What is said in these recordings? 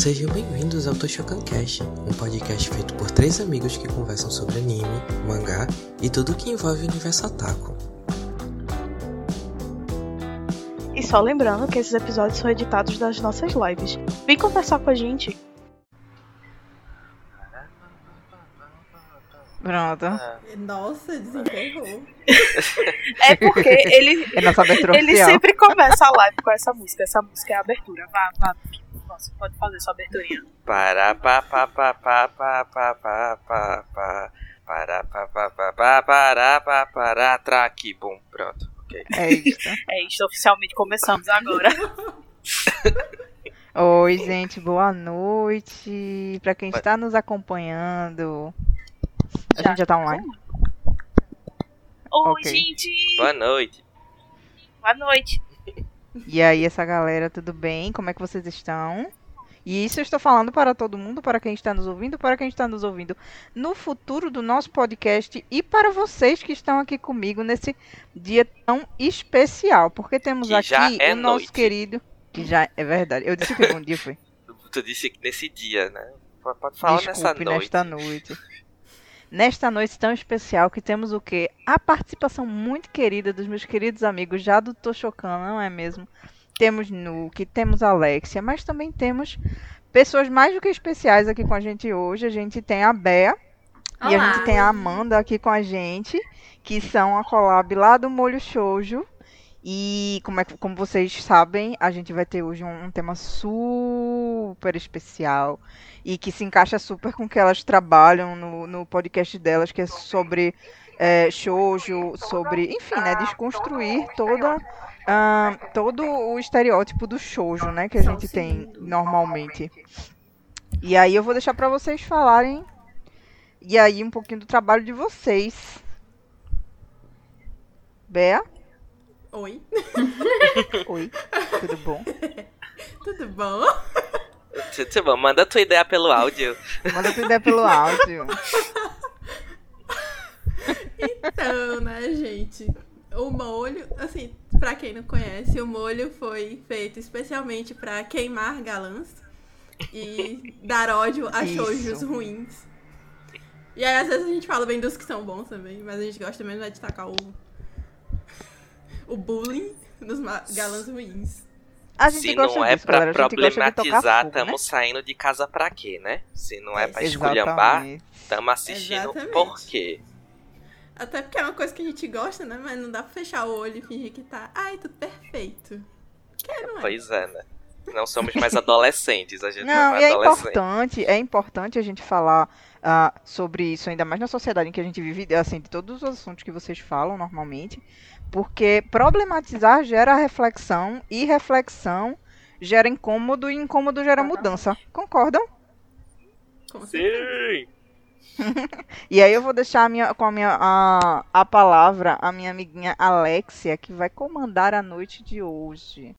Sejam bem-vindos ao Toshokan Cast, um podcast feito por três amigos que conversam sobre anime, mangá e tudo que envolve o universo otaku. E só lembrando que esses episódios são editados das nossas lives. Vem conversar com a gente. Pronto. Nossa, desenterrou. É porque ele, É ele sempre começa a live com essa música. Essa música é a abertura. Vá, vá. Você pode fazer sua aberturinha. Para pa pa pa pa pa pa pa pa pa para pa pa pa pa para pa para traque bom pronto ok É isso. É isso, oficialmente começamos agora. Oi, gente, boa noite. Pra quem está nos acompanhando. A gente já tá online? Oi, Ok. gente! boa noite Boa noite. E aí, essa galera, tudo bem? Como é que vocês estão? E isso eu estou falando para todo mundo, para quem está nos ouvindo, para quem está nos ouvindo no futuro do nosso podcast e para vocês que estão aqui comigo nesse dia tão especial, porque temos Que aqui é o nosso noite. querido, que já é verdade. Eu disse que bom dia foi. tu disse que nesse dia né pode falar nessa Desculpe, noite nesta noite. Nesta noite tão especial que temos o quê? A participação muito querida dos meus queridos amigos já do Toshokan, não é mesmo? Temos Nuke, temos Alexia, mas também temos pessoas mais do que especiais aqui com a gente hoje. A gente tem a Bea e a Olá. gente tem a Amanda aqui com a gente, que são a collab lá do Molho Shoujo. E como, é, como vocês sabem, a gente vai ter hoje um, um tema super especial e que se encaixa super com o que elas trabalham no, no podcast delas, que é sobre é, shoujo, sobre, enfim, né, desconstruir toda ah, todo o estereótipo do shoujo, né, que a gente tem normalmente. E aí eu vou deixar pra vocês falarem e aí um pouquinho do trabalho de vocês. Bea? Oi, Oi, tudo bom? tudo bom? Tch, bom, manda tua ideia pelo áudio Manda tua ideia pelo áudio. Então, né, gente? O molho, assim, pra quem não conhece, o molho foi feito especialmente pra queimar galãs e dar ódio a shoujos ruins. E aí, às vezes, a gente fala bem dos que são bons também, mas a gente gosta mesmo é de tacar o, o bullying nos galãs ruins. A gente se gosta não é disso, pra galera. Problematizar fogo, né? tamo saindo de casa pra quê né se não é pra Exatamente. esculhambar tamo assistindo Exatamente. por quê Até porque é uma coisa que a gente gosta, né? Mas não dá pra fechar o olho e fingir que tá, ai, tudo perfeito. Que não é. pois é né não somos mais adolescentes a gente Não, não e é adolescente importante, é importante a gente falar ah, sobre isso, ainda mais na sociedade em que a gente vive, assim, de todos os assuntos que vocês falam normalmente, porque problematizar gera reflexão e reflexão gera incômodo e incômodo gera mudança. Concordam? Sim. E aí eu vou deixar a minha, com a, minha, a, a palavra a minha amiguinha Alexia, que vai comandar a noite de hoje.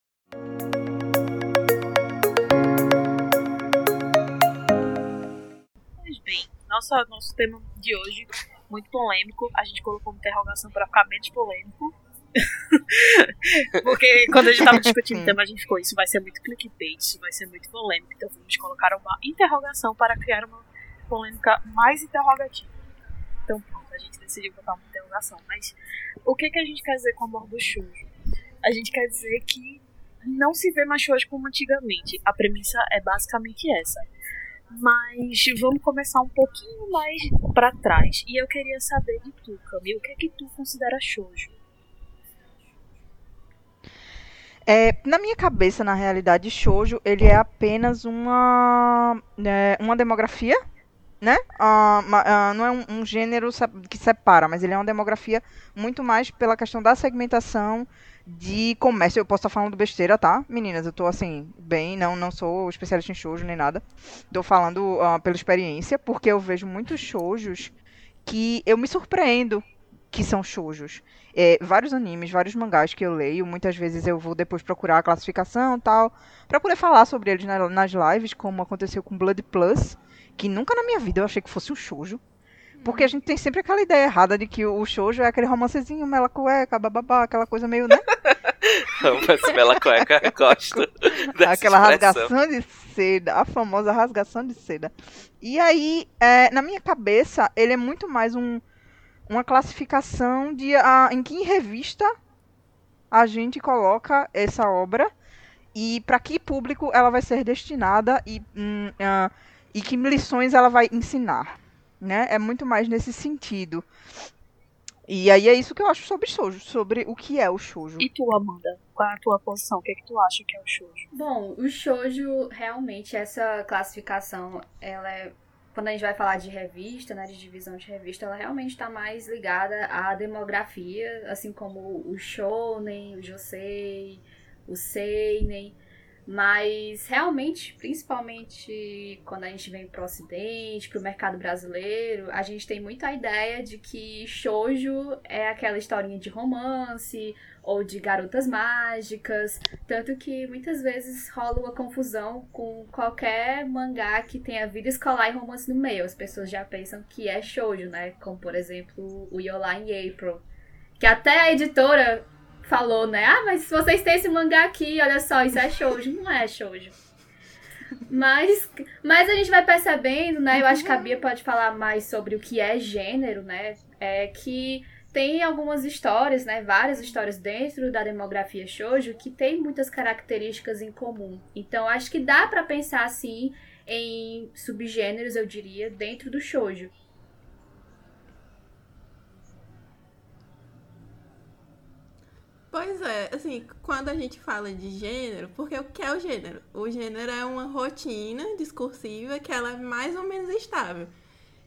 Pois bem, nossa, nosso tema de hoje, muito polêmico. A gente colocou uma interrogação para ficar menos polêmico. Porque quando a gente tava discutindo o tema, a gente ficou, isso vai ser muito clickbait, isso vai ser muito polêmico. Então vamos colocar uma interrogação para criar uma polêmica mais interrogativa. Então pronto, a gente decidiu botar uma interrogação. Mas o que, que a gente quer dizer com a morte do shoujo? A gente quer dizer que não se vê mais shoujo como antigamente. A premissa é basicamente essa. Mas vamos começar um pouquinho mais pra trás. E eu queria saber de tu, Camille, o que é que tu considera shoujo? É, na minha cabeça, na realidade, shoujo ele é apenas uma é, uma demografia, né? Ma- ah, não é um, um gênero que separa, mas ele é uma demografia muito mais pela questão da segmentação de comércio. Eu posso estar falando besteira, tá? Meninas, eu tô assim, bem, não não sou especialista em shoujo nem nada. Tô falando ah, pela experiência, porque eu vejo muitos shoujos que eu me surpreendo que são shoujos é, vários animes, vários mangás que eu leio. Muitas vezes eu vou depois procurar a classificação e tal, pra poder falar sobre eles na- nas lives, como aconteceu com Blood Plus, que nunca na minha vida eu achei que fosse um shoujo. Porque a gente tem sempre aquela ideia errada de que o shoujo é aquele romancezinho, mela cueca, bababá, aquela coisa meio, né? Esse bela cueca, eu gosto Aquela expressão. rasgação de seda, a famosa rasgação de seda. E aí, é, na minha cabeça, ele é muito mais um, uma classificação de a, em que revista a gente coloca essa obra e para que público ela vai ser destinada e, hum, ah, e que lições ela vai ensinar. Né? É muito mais nesse sentido. E aí é isso que eu acho sobre shoujo, sobre o que é o shoujo. E tu, Amanda? Qual é a tua posição? O que, é que tu acha que é o shoujo? Bom, o shoujo, realmente, essa classificação, ela é. Quando a gente vai falar de revista, né, de divisão de revista, ela realmente está mais ligada à demografia, assim como o shounen, o josei, o seinen. Mas realmente, principalmente quando a gente vem pro ocidente, pro mercado brasileiro, a gente tem muito a ideia de que shoujo é aquela historinha de romance ou de garotas mágicas, tanto que muitas vezes rola uma confusão com qualquer mangá que tenha vida escolar e romance no meio. As pessoas já pensam que é shoujo, né? Como por exemplo, o Yola in April, que até a editora falou, né? Ah, mas se vocês têm esse mangá aqui, olha só, isso é shoujo. Não é shoujo. Mas, mas a gente vai percebendo, né? Eu acho que a Bia pode falar mais sobre o que é gênero, né? É que tem algumas histórias, né? Várias histórias dentro da demografia shoujo que tem muitas características em comum. Então acho que dá pra pensar assim em subgêneros, eu diria, dentro do shoujo. Pois é, assim, quando a gente fala de gênero, porque o que é o gênero? O gênero é uma rotina discursiva que ela é mais ou menos estável.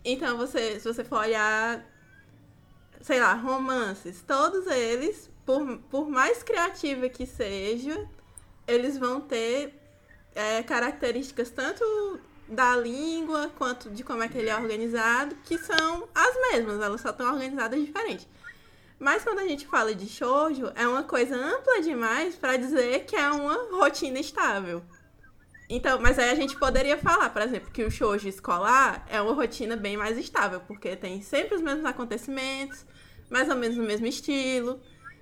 Então, você, se você for olhar, sei lá, romances, todos eles, por, por mais criativa que seja, eles vão ter é, características tanto da língua quanto de como é que ele é organizado, que são as mesmas, elas só estão organizadas diferente. Mas quando a gente fala de shoujo, é uma coisa ampla demais para dizer que é uma rotina estável. Então, mas aí a gente poderia falar, por exemplo, que o shoujo escolar é uma rotina bem mais estável, porque tem sempre os mesmos acontecimentos, mais ou menos no mesmo estilo.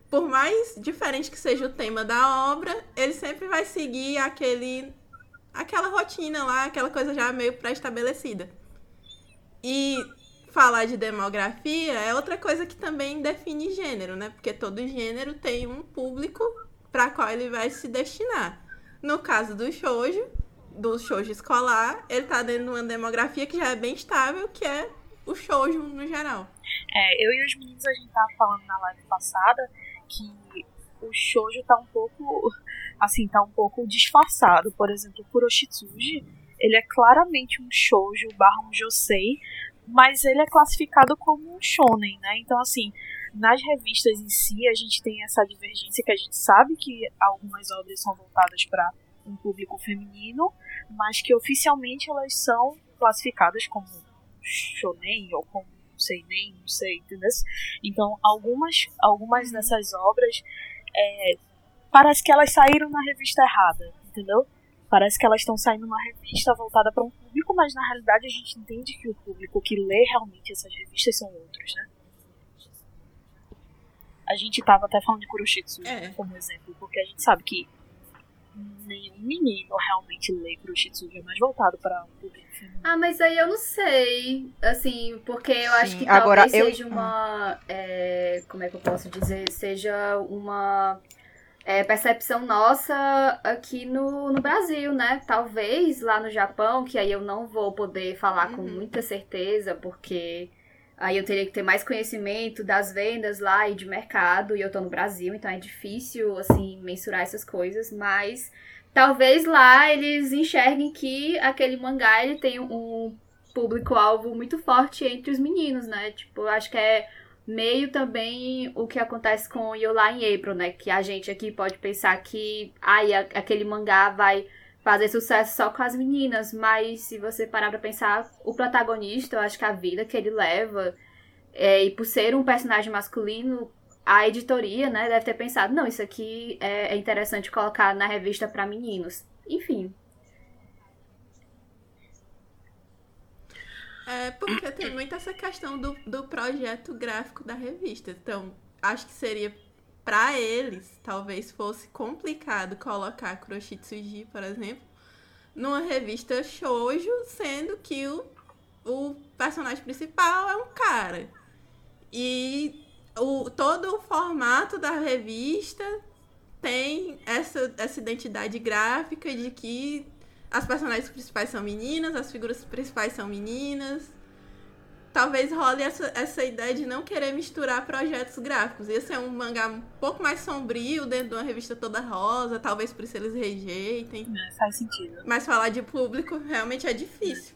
Por mais diferente que seja o tema da obra, ele sempre vai seguir aquele aquela rotina lá, aquela coisa já meio pré-estabelecida. E falar de demografia é outra coisa que também define gênero, né? Porque todo gênero tem um público para qual ele vai se destinar. No caso do shoujo, do shoujo escolar, ele tá dentro de uma demografia que já é bem estável, que é o shoujo no geral. É, eu e os meninos, a gente tava falando na live passada que o shoujo tá um pouco, assim, tá um pouco disfarçado. Por exemplo, o Kuroshitsuji, ele é claramente um shoujo barra um josei, mas ele é classificado como um shonen, né? Então, assim, nas revistas em si, a gente tem essa divergência que a gente sabe que algumas obras são voltadas para um público feminino, mas que oficialmente elas são classificadas como shonen ou como seinen, não sei, entendeu? Então, algumas, algumas dessas obras é, parece que elas saíram na revista errada, entendeu? Parece que elas estão saindo numa revista voltada para um público, mas na realidade a gente entende que o público que lê realmente essas revistas são outros, né? A gente tava até falando de Kuroshitsu É. como exemplo, porque a gente sabe que nenhum menino realmente lê Kuroshitsu, é mais voltado para um público feminino. Ah, mas aí eu não sei, assim, porque eu acho Sim, que agora talvez eu- seja uma, é, como é que eu posso dizer, seja uma é, percepção nossa aqui no, no Brasil, né? Talvez lá no Japão, que aí eu não vou poder falar com Uhum. muita certeza, porque aí eu teria que ter mais conhecimento das vendas lá e de mercado, e eu tô no Brasil, então é difícil, assim, mensurar essas coisas, mas talvez lá eles enxerguem que aquele mangá ele tem um público-alvo muito forte entre os meninos, né? Tipo, acho que é meio também o que acontece com Yola em April, né? Que a gente aqui pode pensar que ai, a- aquele mangá vai fazer sucesso só com as meninas, mas se você parar pra pensar, o protagonista, eu acho que a vida que ele leva, é, e por ser um personagem masculino, a editoria, né, deve ter pensado, não, isso aqui é, é interessante colocar na revista pra meninos. Enfim, É porque tem muito essa questão do, do projeto gráfico da revista. Então, acho que seria pra eles talvez fosse complicado colocar Kuroshitsuji, por exemplo, numa revista shoujo, sendo que o, o personagem principal é um cara. E o, todo o formato da revista tem essa, essa identidade gráfica de que as personagens principais são meninas, as figuras principais são meninas. Talvez role essa, essa ideia de não querer misturar projetos gráficos. Esse é um mangá um pouco mais sombrio, dentro de uma revista toda rosa, talvez por isso eles rejeitem. É, faz sentido. Mas falar de público realmente é difícil.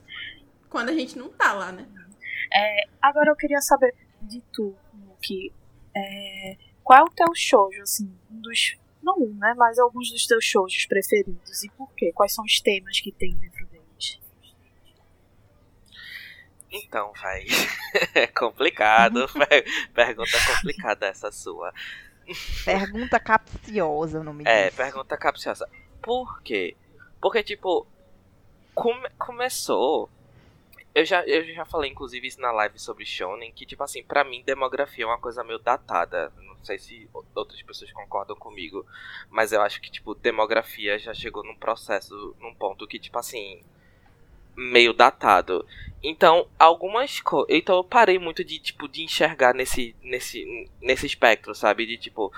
Quando a gente não tá lá, né? É, agora eu queria saber de tu, que é, qual é o teu shoujo, assim, um dos não um, né, mas alguns dos teus shoujos preferidos e por quê? Quais são os temas que tem dentro deles? Então, vai. É complicado. pergunta complicada essa sua. Pergunta capciosa o nome É, pergunta capciosa. Por quê? Porque, tipo, come- começou. Eu já, eu já falei, inclusive, isso na live sobre Shonen, que, tipo assim, pra mim, demografia é uma coisa meio datada. Não sei se outras pessoas concordam comigo, mas eu acho que, tipo, demografia já chegou num processo, num ponto que, tipo assim, meio datado. Então, algumas coisas. Então, eu parei muito de, tipo, de enxergar nesse, nesse, nesse espectro, sabe? De, tipo,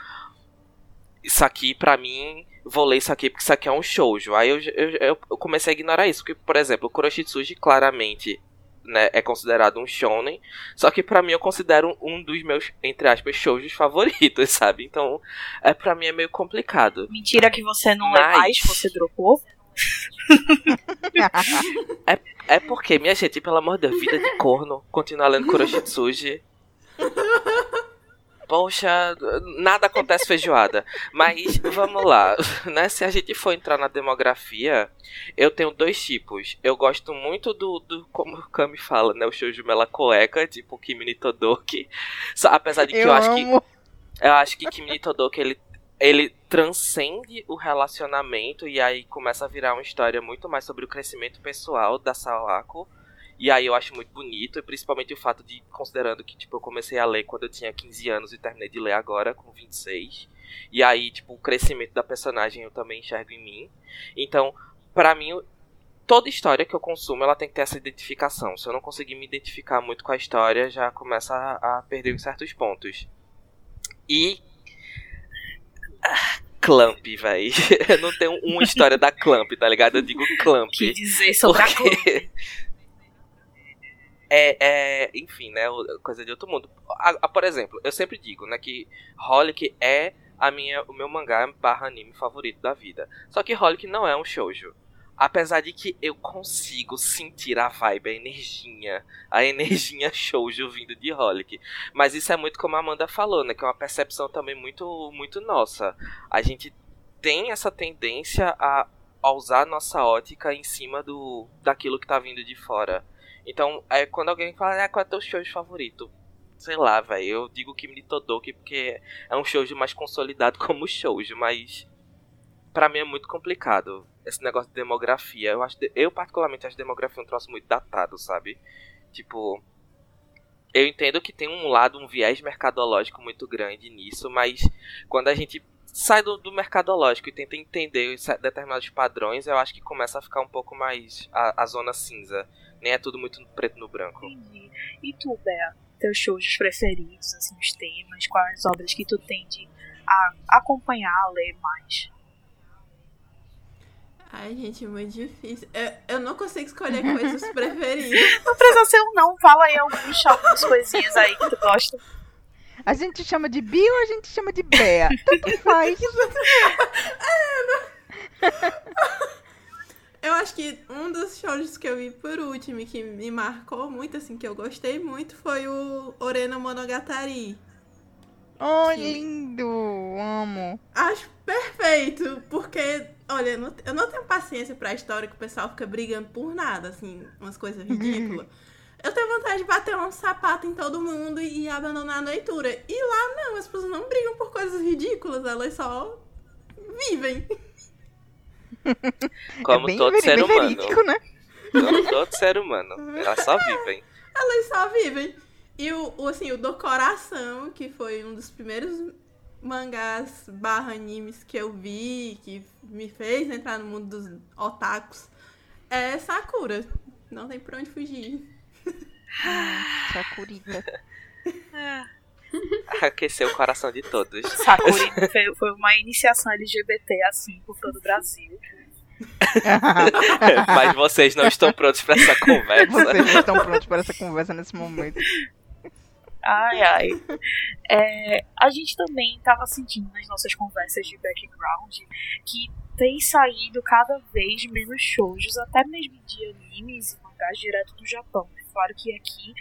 isso aqui pra mim, vou ler isso aqui porque isso aqui é um shoujo. Aí eu, eu, eu comecei a ignorar isso, porque, por exemplo, o Kuroshitsuji claramente né, é considerado um shonen, só que pra mim eu considero um dos meus, entre aspas, shoujos favoritos, sabe? Então, é pra mim é meio complicado. Mentira que você não lê Mas- mais, você dropou? É porque, minha gente, pelo amor de Deus, vida de corno, continuar lendo Kuroshitsuji. Poxa, nada acontece feijoada. Mas vamos lá, né? Se a gente for entrar na demografia, eu tenho dois tipos. Eu gosto muito do, do como o Kami fala, né? O shoujo mela cueca, tipo Kimi Todoki. Apesar de que eu, eu acho que eu acho que Kimi Todoki, ele, ele transcende o relacionamento e aí começa a virar uma história muito mais sobre o crescimento pessoal da Sawako. E aí eu acho muito bonito, e principalmente o fato de, considerando que, tipo, eu comecei a ler quando eu tinha 15 anos e terminei de ler agora, com 26. E aí, tipo, o crescimento da personagem eu também enxergo em mim. Então, pra mim, toda história que eu consumo, ela tem que ter essa identificação. Se eu não conseguir me identificar muito com a história, já começa a, a perder em certos pontos. E. Ah, Clamp, véi. Eu não tenho uma história da Clamp, tá ligado? Eu digo Clamp. O que dizer sobre? Porque- É, é, enfim, né, coisa de outro mundo. A- a- por exemplo, eu sempre digo, né, que Holic é a minha, o meu mangá barra anime favorito da vida. Só que Holic não é um shoujo. Apesar de que eu consigo sentir a vibe, a energia, a energia shoujo vindo de Holic. Mas isso é muito como a Amanda falou, né, que é uma percepção também muito, muito nossa. A gente tem essa tendência a, a usar nossa ótica em cima do daquilo que tá vindo de fora. Então, é, quando alguém fala, ah, qual é teu shoujo favorito? Sei lá, velho. Eu digo Kimi ni Todoki porque é um shoujo mais consolidado como shoujo, mas pra mim é muito complicado esse negócio de demografia. Eu acho, eu particularmente acho demografia um troço muito datado, sabe? Tipo, eu entendo que tem um lado, um viés mercadológico muito grande nisso, mas quando a gente sai do, do mercadológico e tenta entender os determinados padrões, eu acho que começa a ficar um pouco mais a, a zona cinza. Nem é tudo muito preto no branco. Entendi. E tu, Bea, teus shows preferidos, assim, os temas, quais obras que tu tende a acompanhar, a ler mais? Ai, gente, muito difícil. Eu, eu não consigo escolher coisas preferidas. Não precisa ser um não, fala aí alguns, algumas coisinhas aí que tu gosta. A gente chama de Bi ou a gente chama de Bea? Tanto faz. Eu acho que um dos shows que eu vi por último e que me marcou muito, assim, que eu gostei muito, foi o Orena Monogatari. Oh, Sim. lindo! Amo. Acho perfeito, porque, olha, eu não, eu não tenho paciência pra história que o pessoal fica brigando por nada, assim, umas coisas ridículas. Eu tenho vontade de bater um sapato em todo mundo e abandonar a leitura. E lá não, as pessoas não brigam por coisas ridículas, elas só vivem. Como é bem, todo ser humano. verídico, né? Como todo ser humano. Elas só vivem. Elas só vivem. E o, o, assim, o do coração, que foi um dos primeiros mangás barra animes que eu vi, que me fez entrar no mundo dos otakus, é Sakura. Não tem por onde fugir. Sakurita. Aqueceu o coração de todos. Sakura foi, foi uma iniciação LGBT assim por todo o Brasil. Mas vocês não estão prontos para essa conversa. Vocês não estão prontos para essa conversa nesse momento. Ai, ai. É, a gente também estava sentindo nas nossas conversas de background que tem saído cada vez menos shoujos, até mesmo de animes e mangás direto do Japão. É claro que aqui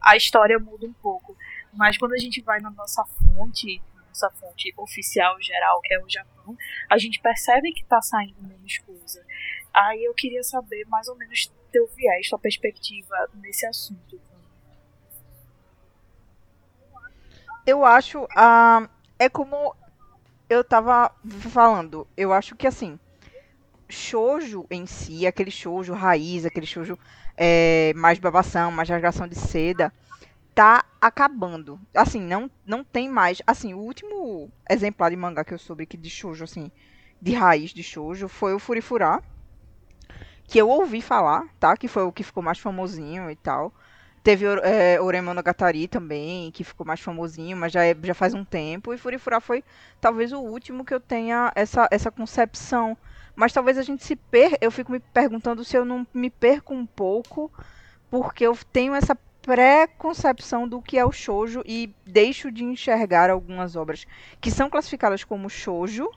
a história muda um pouco, mas quando a gente vai na nossa fonte, na nossa fonte oficial geral, que é o Japão, a gente percebe que está saindo menos coisa. Aí eu queria saber mais ou menos teu viés, tua perspectiva nesse assunto. Eu acho. ah, é como eu tava falando. Eu acho que assim. Shoujo em si, aquele shoujo raiz, aquele shoujo é, mais babação, mais rasgação de seda, tá acabando. Assim, não, não tem mais. Assim, o último exemplar de mangá que eu soube que de shoujo, assim, de raiz de shoujo, foi o Furifurá. Que eu ouvi falar, tá? Que foi o que ficou mais famosinho e tal. Teve é, Oremonogatari também, que ficou mais famosinho, mas já, é- já faz um tempo. E Furifurá foi talvez o último que eu tenha essa, essa concepção. Mas talvez a gente se per... Eu fico me perguntando se eu não me perco um pouco, porque eu tenho essa pré-concepção do que é o shoujo e deixo de enxergar algumas obras que são classificadas como shoujo,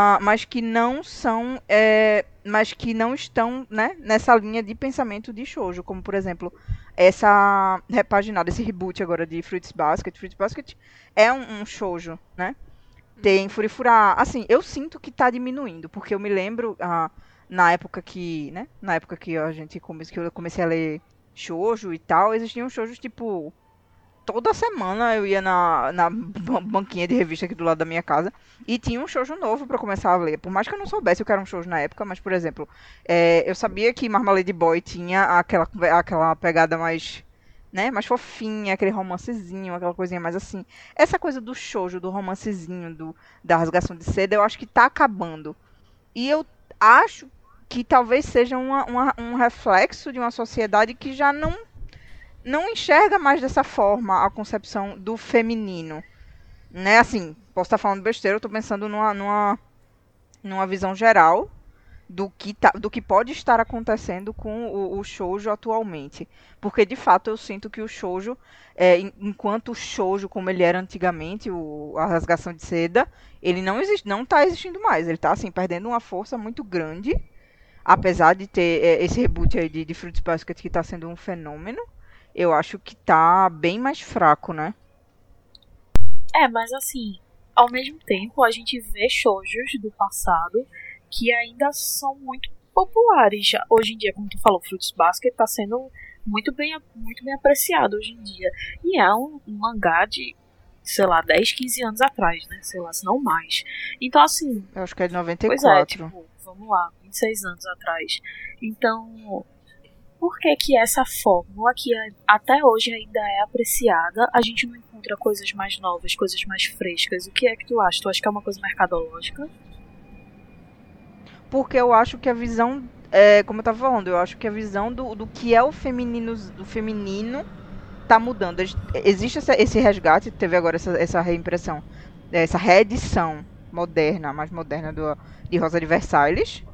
ah, mas que não são, é, mas que não estão né, nessa linha de pensamento de shoujo, como por exemplo essa repaginada, esse reboot agora de Fruits Basket. Fruits Basket é um, um shoujo, né? Tem Furifura. Assim, eu sinto que tá diminuindo, porque eu me lembro ah, na época que, né? Na época que a gente come... que eu comecei a ler shoujo e tal, existiam shoujos tipo toda semana eu ia na, na ban- banquinha de revista aqui do lado da minha casa e tinha um shoujo novo pra começar a ler. Por mais que eu não soubesse o que era um shoujo na época, mas, por exemplo, é, eu sabia que Marmalade Boy tinha aquela, aquela pegada mais, né, mais fofinha, aquele romancezinho, aquela coisinha mais assim. Essa coisa do shoujo, do romancezinho, do, da rasgação de seda, eu acho que tá acabando. E eu acho que talvez seja uma, uma- um reflexo de uma sociedade que já não não enxerga mais dessa forma a concepção do feminino. Né? Assim, posso estar falando besteira, eu tô pensando numa, numa, numa visão geral do que, tá, do que pode estar acontecendo com o, o shoujo atualmente. Porque, de fato, eu sinto que o shoujo, é, en- enquanto o shoujo como ele era antigamente, o, a rasgação de seda, ele não existe, não está existindo mais. Ele está assim, perdendo uma força muito grande. Apesar de ter é, esse reboot aí de, de Fruits Basket que está sendo um fenômeno, eu acho que tá bem mais fraco, né? É, mas assim, ao mesmo tempo a gente vê shoujos do passado que ainda são muito populares. Já. Hoje em dia, como tu falou, Fruits Basket tá sendo muito bem, muito bem apreciado hoje em dia. E é um, um mangá de, sei lá, 10, 15 anos atrás, né? Sei lá, se não mais. Então, assim, Eu acho que é de Pois 94. é, tipo, vamos lá, 26 anos atrás. Então, por que que essa fórmula que a- até hoje ainda é apreciada, a gente não encontra coisas mais novas, coisas mais frescas? O que é que tu acha? Tu acha que é uma coisa mercadológica? Porque eu acho que a visão, é, como eu tava falando, eu acho que a visão do, do que é o feminino, do feminino tá mudando. Ex- Existe essa- esse resgate, teve agora essa, essa reimpressão, essa reedição moderna, mais moderna do, de Rosa de Versalhes,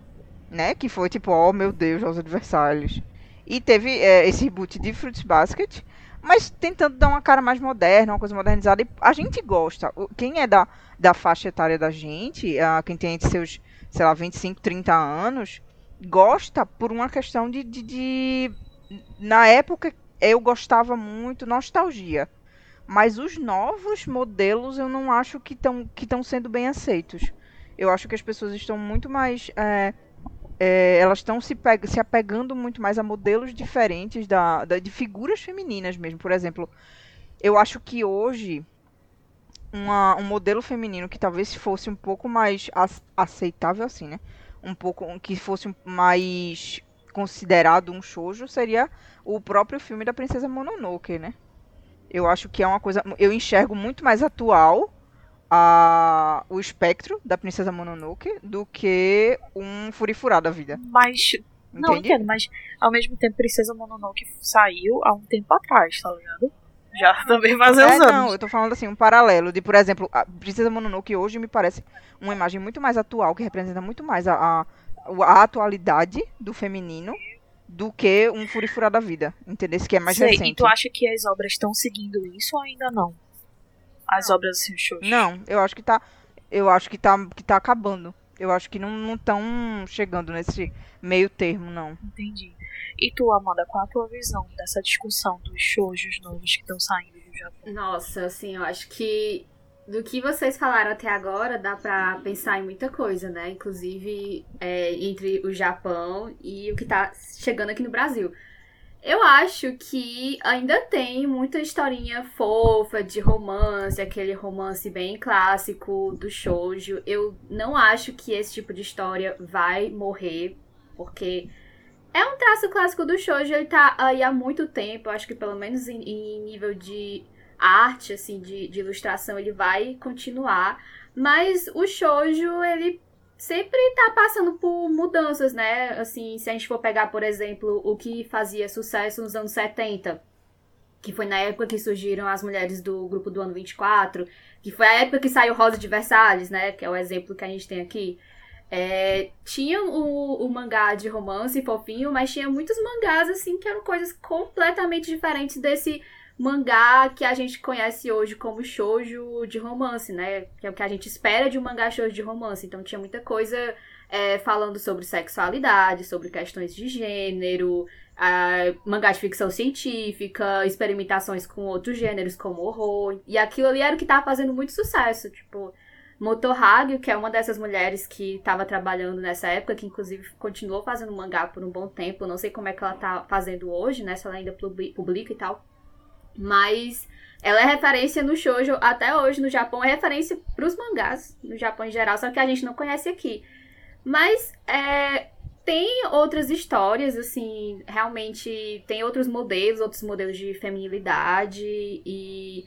né? Que foi tipo, oh meu Deus, Rosa de Versalhes. E teve é, esse reboot de Fruits Basket, mas tentando dar uma cara mais moderna, uma coisa modernizada. E a gente gosta. Quem é da, da faixa etária da gente, ah, quem tem entre seus, sei lá, 25, 30 anos, gosta por uma questão de, de, de- Na época eu gostava muito, nostalgia. Mas os novos modelos eu não acho que estão que sendo bem aceitos. Eu acho que as pessoas estão muito mais. é, é, elas estão se, se apegando muito mais a modelos diferentes da, da- de figuras femininas mesmo. Por exemplo, eu acho que hoje uma- um modelo feminino que talvez fosse um pouco mais ac- aceitável assim, né? Um pouco que fosse mais considerado um shoujo seria o próprio filme da Princesa Mononoke, né? Eu acho que é uma coisa, eu enxergo muito mais atual a, o espectro da Princesa Mononoke do que um Furifurá da vida. Mas. Não, entendo, mas ao mesmo tempo Princesa Mononoke saiu há um tempo atrás, tá ligado? Já também faz uns É, anos. não, eu tô falando assim, um paralelo de, por exemplo, a Princesa Mononoke hoje me parece uma imagem muito mais atual, que representa muito mais a, a, a atualidade do feminino do que um Furifurá da vida, entendeu? Esse que é mais Sei, recente. E tu acha que as obras estão seguindo isso ou ainda não? As obras assim, os shows. Não, eu acho que tá. Eu acho que tá, que tá acabando. Eu acho que não estão chegando nesse meio termo, não. Entendi. E tu, Amanda, qual a tua visão dessa discussão dos shoujos novos que estão saindo do Japão? Nossa, assim, eu acho que do que vocês falaram até agora, dá pra pensar em muita coisa, né? Inclusive é, entre o Japão e o que tá chegando aqui no Brasil. Eu acho que ainda tem muita historinha fofa de romance, aquele romance bem clássico do shoujo. Eu não acho que esse tipo de história vai morrer, porque é um traço clássico do shoujo, ele tá aí há muito tempo, acho que pelo menos em, em nível de arte, assim, de, de ilustração, ele vai continuar. Mas o shoujo, ele sempre tá passando por mudanças, né? Assim, se a gente for pegar, por exemplo, o que fazia sucesso nos anos 70, que foi na época que surgiram as mulheres do grupo do ano 24, que foi a época que saiu Rosa de Versalhes, né? Que é o exemplo que a gente tem aqui. É, tinha o, o mangá de romance fofinho, mas tinha muitos mangás, assim, que eram coisas completamente diferentes desse mangá que a gente conhece hoje como shoujo de romance, né? Que é o que a gente espera de um mangá shoujo de romance. Então tinha muita coisa é, falando sobre sexualidade, sobre questões de gênero, ah, mangá de ficção científica, experimentações com outros gêneros como horror. E aquilo ali era o que tava fazendo muito sucesso, tipo... Motohagio, que é uma dessas mulheres que estava trabalhando nessa época, que inclusive continuou fazendo mangá por um bom tempo. Não sei como é que ela tá fazendo hoje, né? Se ela ainda publi- publica e tal. Mas ela é referência no shoujo até hoje no Japão, é referência pros mangás no Japão em geral, só que a gente não conhece aqui. Mas é, tem outras histórias, assim, realmente tem outros modelos, outros modelos de feminilidade e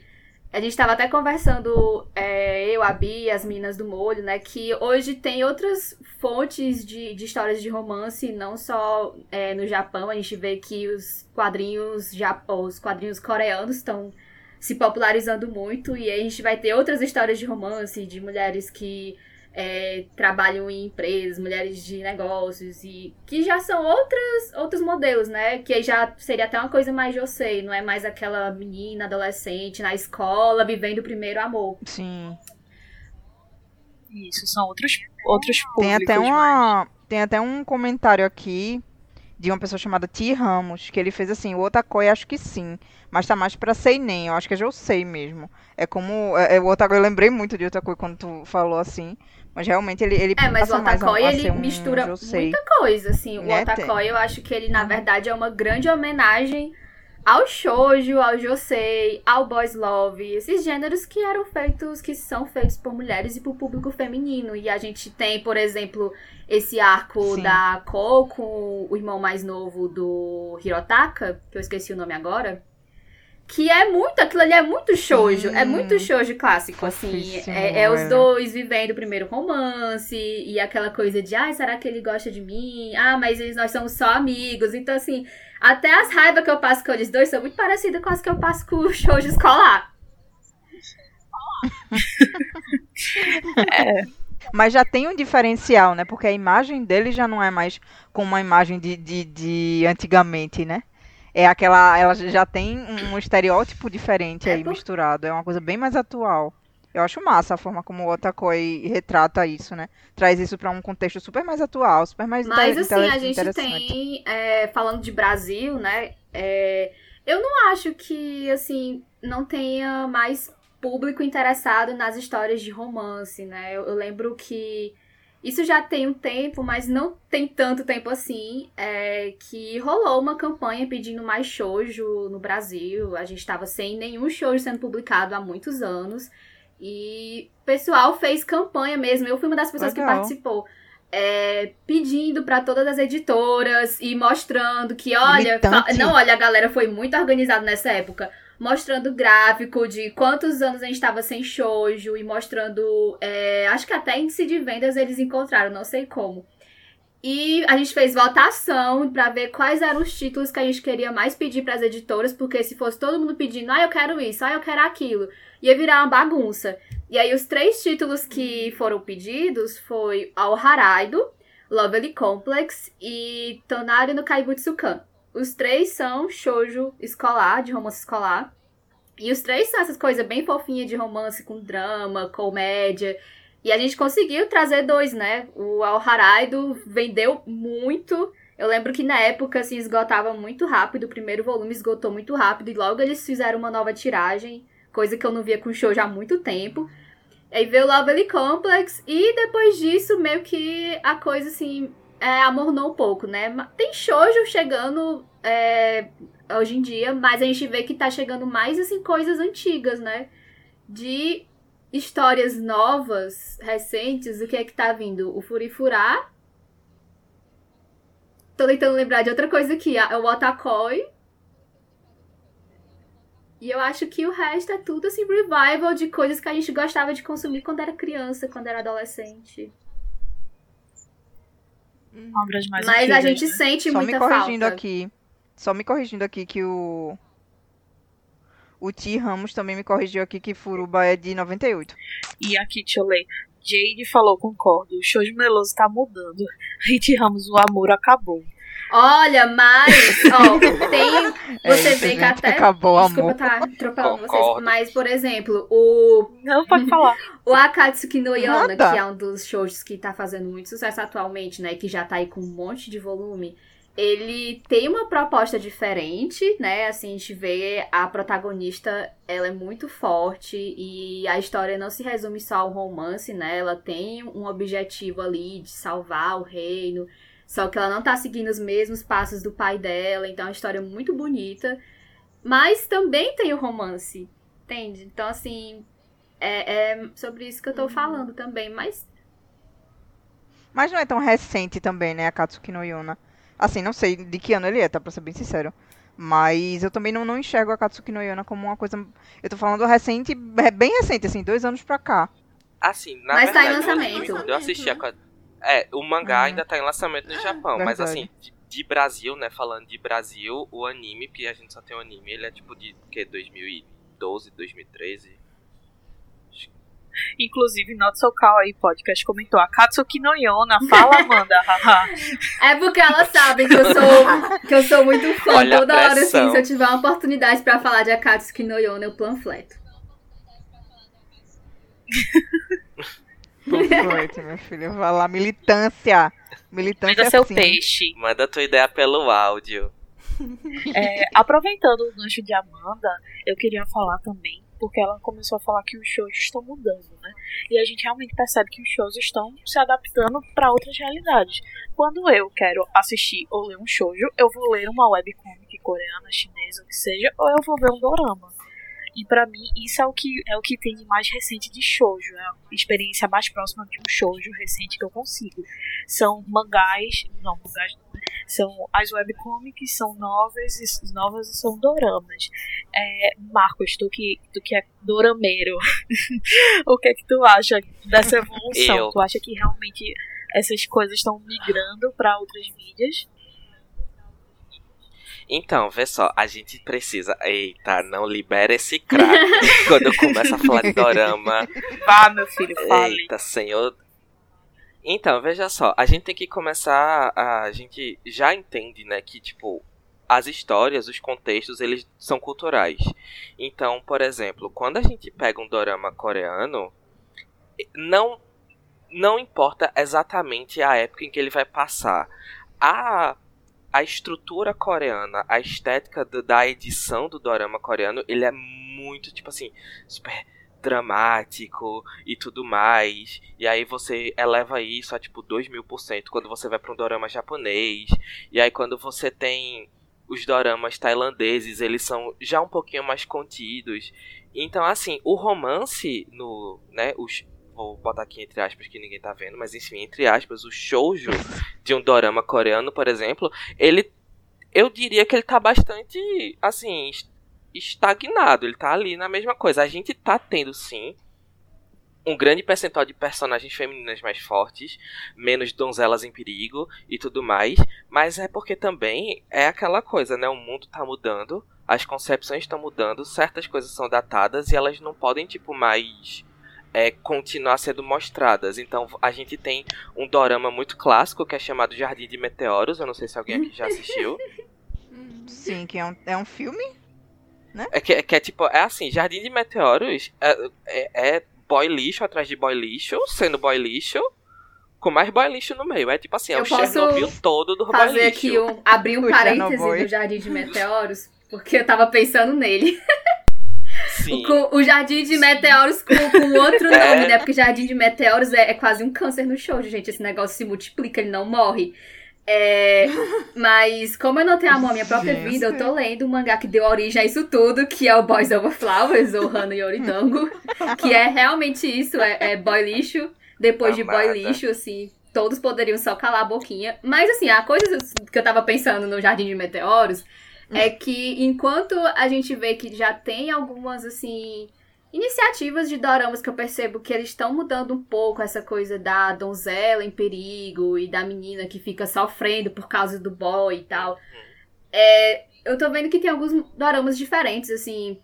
a gente estava até conversando, é, eu, a Bia, as meninas do molho, né? Que hoje tem outras fontes de, de histórias de romance, não só é, no Japão. A gente vê que os quadrinhos, os quadrinhos coreanos estão se popularizando muito. E aí a gente vai ter outras histórias de romance, de mulheres que é, trabalham em empresas, mulheres de negócios, e que já são outras, outros modelos, né? Que aí já seria até uma coisa mais josei, não é mais aquela menina, adolescente na escola, vivendo o primeiro amor. Sim. Isso, são outros, outros Tem até uma. Tem até um comentário aqui de uma pessoa chamada Ti Ramos, que ele fez assim, o Otakoi acho que sim, mas tá mais pra Seinen, eu acho que é Josei mesmo. É como, é, é o Otakoi, eu lembrei muito de Otakoi quando tu falou assim, mas realmente ele, ele É, mas o Otakoi, ele um mistura muita coisa, assim. O Né, Otakoi, eu acho que ele, na verdade, é uma grande homenagem ao shoujo, ao josei, ao boys love, esses gêneros que eram feitos, que são feitos por mulheres e por público feminino. E a gente tem, por exemplo, esse arco Sim. da Ko com o irmão mais novo do Hirotaka, que eu esqueci o nome agora. Que é muito, aquilo ali é muito shoujo, é muito shoujo clássico, assim. É, é os é. dois vivendo o primeiro romance e aquela coisa de, ai, será que ele gosta de mim? Ah, mas eles- nós somos só amigos. Então, assim, até as raivas que eu passo com eles dois são muito parecidas com as que eu passo com o shoujo escolar. Mas já tem um diferencial, né? Porque a imagem dele já não é mais como uma imagem de, de, de antigamente, né? É aquela. Ela já tem um estereótipo diferente É aí misturado. É uma coisa bem mais atual. Eu acho massa a forma como o Otakoi retrata isso, né? Traz isso pra um contexto super mais atual, super mais Mas assim, a gente tem, é, falando de Brasil, né? é, eu não acho que, assim, não tenha mais público interessado nas histórias de romance, né? Eu, eu lembro que isso já tem um tempo, mas não tem tanto tempo assim, é, que rolou uma campanha pedindo mais shoujo no Brasil. A gente estava sem nenhum shoujo sendo publicado há muitos anos. E o pessoal fez campanha mesmo. Eu fui uma das pessoas que Legal. participou. é, pedindo para todas as editoras e mostrando que, olha, fa- não, olha, a galera foi muito organizada nessa época. Mostrando gráfico de quantos anos a gente estava sem shoujo e mostrando, é, acho que até índice de vendas eles encontraram, não sei como. E a gente fez votação para ver quais eram os títulos que a gente queria mais pedir para as editoras, porque se fosse todo mundo pedindo, ah, eu quero isso, ah, eu quero aquilo, ia virar uma bagunça. E aí os três títulos que foram pedidos foi Al Haraido, Lovely Complex e Tonari no Kaibutsukan. Os três são shoujo escolar, de romance escolar. E os três são essas coisas bem fofinhas de romance com drama, comédia. E a gente conseguiu trazer dois, né? O Al Haraido vendeu muito. Eu lembro que na época, assim, esgotava muito rápido. O primeiro volume esgotou muito rápido. E logo eles fizeram uma nova tiragem. Coisa que eu não via com show já há muito tempo. Aí veio o Lovely Complex. E depois disso, meio que a coisa, assim, é, amornou um pouco, né? Tem shoujo chegando é, hoje em dia, mas a gente vê que tá chegando mais, assim, coisas antigas, né? De histórias novas, recentes, o que é que tá vindo? O Furifurá. Tô tentando lembrar de outra coisa aqui, o Otakoi. E eu acho que o resto é tudo assim, revival de coisas que a gente gostava de consumir quando era criança, quando era adolescente. Obras mais Mas antigas, a gente né? sente Só me muita corrigindo falta. aqui. Só me corrigindo aqui que o. O Ti Ramos também me corrigiu aqui que Furuba é de 98. E aqui, deixa eu ler. Jade falou, concordo. O show de Meloso tá mudando. Rite Ramos, o amor acabou. Olha, mas, ó, tem. Você É vê que até. acabou Desculpa amor. tá atropelando vocês. Mas, por exemplo, o, Não, pode falar. o Akatsuki no Yona, Nada. que é um dos shows que tá fazendo muito sucesso atualmente, né? Que já tá aí com um monte de volume. Ele tem uma proposta diferente, né? Assim, a gente vê a protagonista, ela é muito forte e a história não se resume só ao romance, né? Ela tem um objetivo ali de salvar o reino, só que ela não tá seguindo os mesmos passos do pai dela, então é uma história muito bonita. Mas também tem o romance, entende? Então, assim, é, é sobre isso que eu tô falando também, mas Mas não é tão recente também, né? A Katsuki no Yona. Assim, não sei de que ano ele é, tá? Pra ser bem sincero. Mas eu também não, não enxergo a Katsuki no Yona como uma coisa. Eu tô falando recente, é bem recente, assim, dois anos pra cá. Assim, na Mas tá em verdade, o anime, lançamento. quando eu assisti a... É, o mangá ah, ainda tá em lançamento no ah, Japão, mas assim, de, de, Brasil, né? Falando de Brasil, o anime, que a gente só tem o anime, ele é tipo de que, 2012, 2013. Inclusive, Not So Call aí, podcast comentou. A Katsuki no Yona, fala, Amanda. é porque elas sabem que eu sou, que eu sou muito fã. Olha Toda hora, assim, se eu tiver uma oportunidade pra falar de Akatsuki no Yona, eu planfleto. 18, meu filho. Vai lá, militância. Militância seu assim. peixe. Manda tua ideia pelo áudio. É, aproveitando o gancho de Amanda, eu queria falar também, porque ela começou a falar que os shows estão mudando, né? E a gente realmente percebe que os shows estão se adaptando para outras realidades. Quando eu quero assistir ou ler um shoujo, eu vou ler uma webcomic coreana, chinesa, o que seja, ou eu vou ver um dorama. E pra mim, isso é o que é o que tem de mais recente de shoujo, é a experiência mais próxima de um shoujo recente que eu consigo. São mangás, não, mangás não, né? São as webcomics, são novas e novas são doramas. É, Marcos, tu que, tu que é dorameiro, o que é que tu acha dessa evolução? Eu. Tu acha que realmente essas coisas estão migrando para outras mídias? Então, vê só, a gente precisa. Eita, não libera esse crack. Quando eu começo a falar de dorama. Vá, meu filho, fale. Eita, senhor. Então, veja só, a gente tem que começar. A, a gente já entende, né, que, tipo, as histórias, os contextos, eles são culturais. Então, por exemplo, quando a gente pega um dorama coreano, não, não importa exatamente a época em que ele vai passar. A, a estrutura coreana, a estética do- da edição do dorama coreano, ele é muito, tipo assim, super dramático e tudo mais. E aí você eleva isso a tipo 2 mil por cento quando você vai para um dorama japonês. E aí quando você tem os doramas tailandeses, eles são já um pouquinho mais contidos. Então, assim, o romance no, né, os vou botar aqui entre aspas que ninguém tá vendo, mas enfim, entre aspas, o shoujo de um dorama coreano, por exemplo, ele eu diria que ele tá bastante assim, es- estagnado, ele tá ali na mesma coisa. A gente tá tendo sim um grande percentual de personagens femininas mais fortes, menos donzelas em perigo e tudo mais, mas é porque também é aquela coisa, né? O mundo tá mudando, as concepções estão mudando, certas coisas são datadas e elas não podem, tipo, mais é, continuar sendo mostradas. Então a gente tem um dorama muito clássico que é chamado Jardim de Meteoros. Eu não sei se alguém aqui já assistiu. Sim, que é um, é um filme? É que, que é tipo, é assim, Jardim de Meteoros é, é, é boy lixo atrás de boy lixo, sendo boy lixo, com mais boy lixo no meio. É tipo assim, é Eu o Chernobyl todo do boy Fazer lixo. aqui um. abrir um O parêntese Chernobyl. do Jardim de Meteoros, porque eu tava pensando nele. Sim. Com o Jardim de Meteoros com, com outro É. nome, né? Porque Jardim de Meteoros é, é quase um câncer no show, gente. Esse negócio se multiplica, ele não morre. É, mas como eu não tenho amor à minha própria Gente. vida, eu tô lendo um mangá que deu origem a isso tudo, que é o Boys Over Flowers, ou Hana Yoridango, que é realmente isso, é, é boy lixo, depois de boy Amada. lixo, assim, todos poderiam só calar a boquinha. Mas assim, a coisa que eu tava pensando no Jardim de Meteoros é que enquanto a gente vê que já tem algumas, assim, iniciativas de doramas que eu percebo que eles estão mudando um pouco essa coisa da donzela em perigo e da menina que fica sofrendo por causa do boy e tal. É, eu tô vendo que tem alguns doramas diferentes, assim.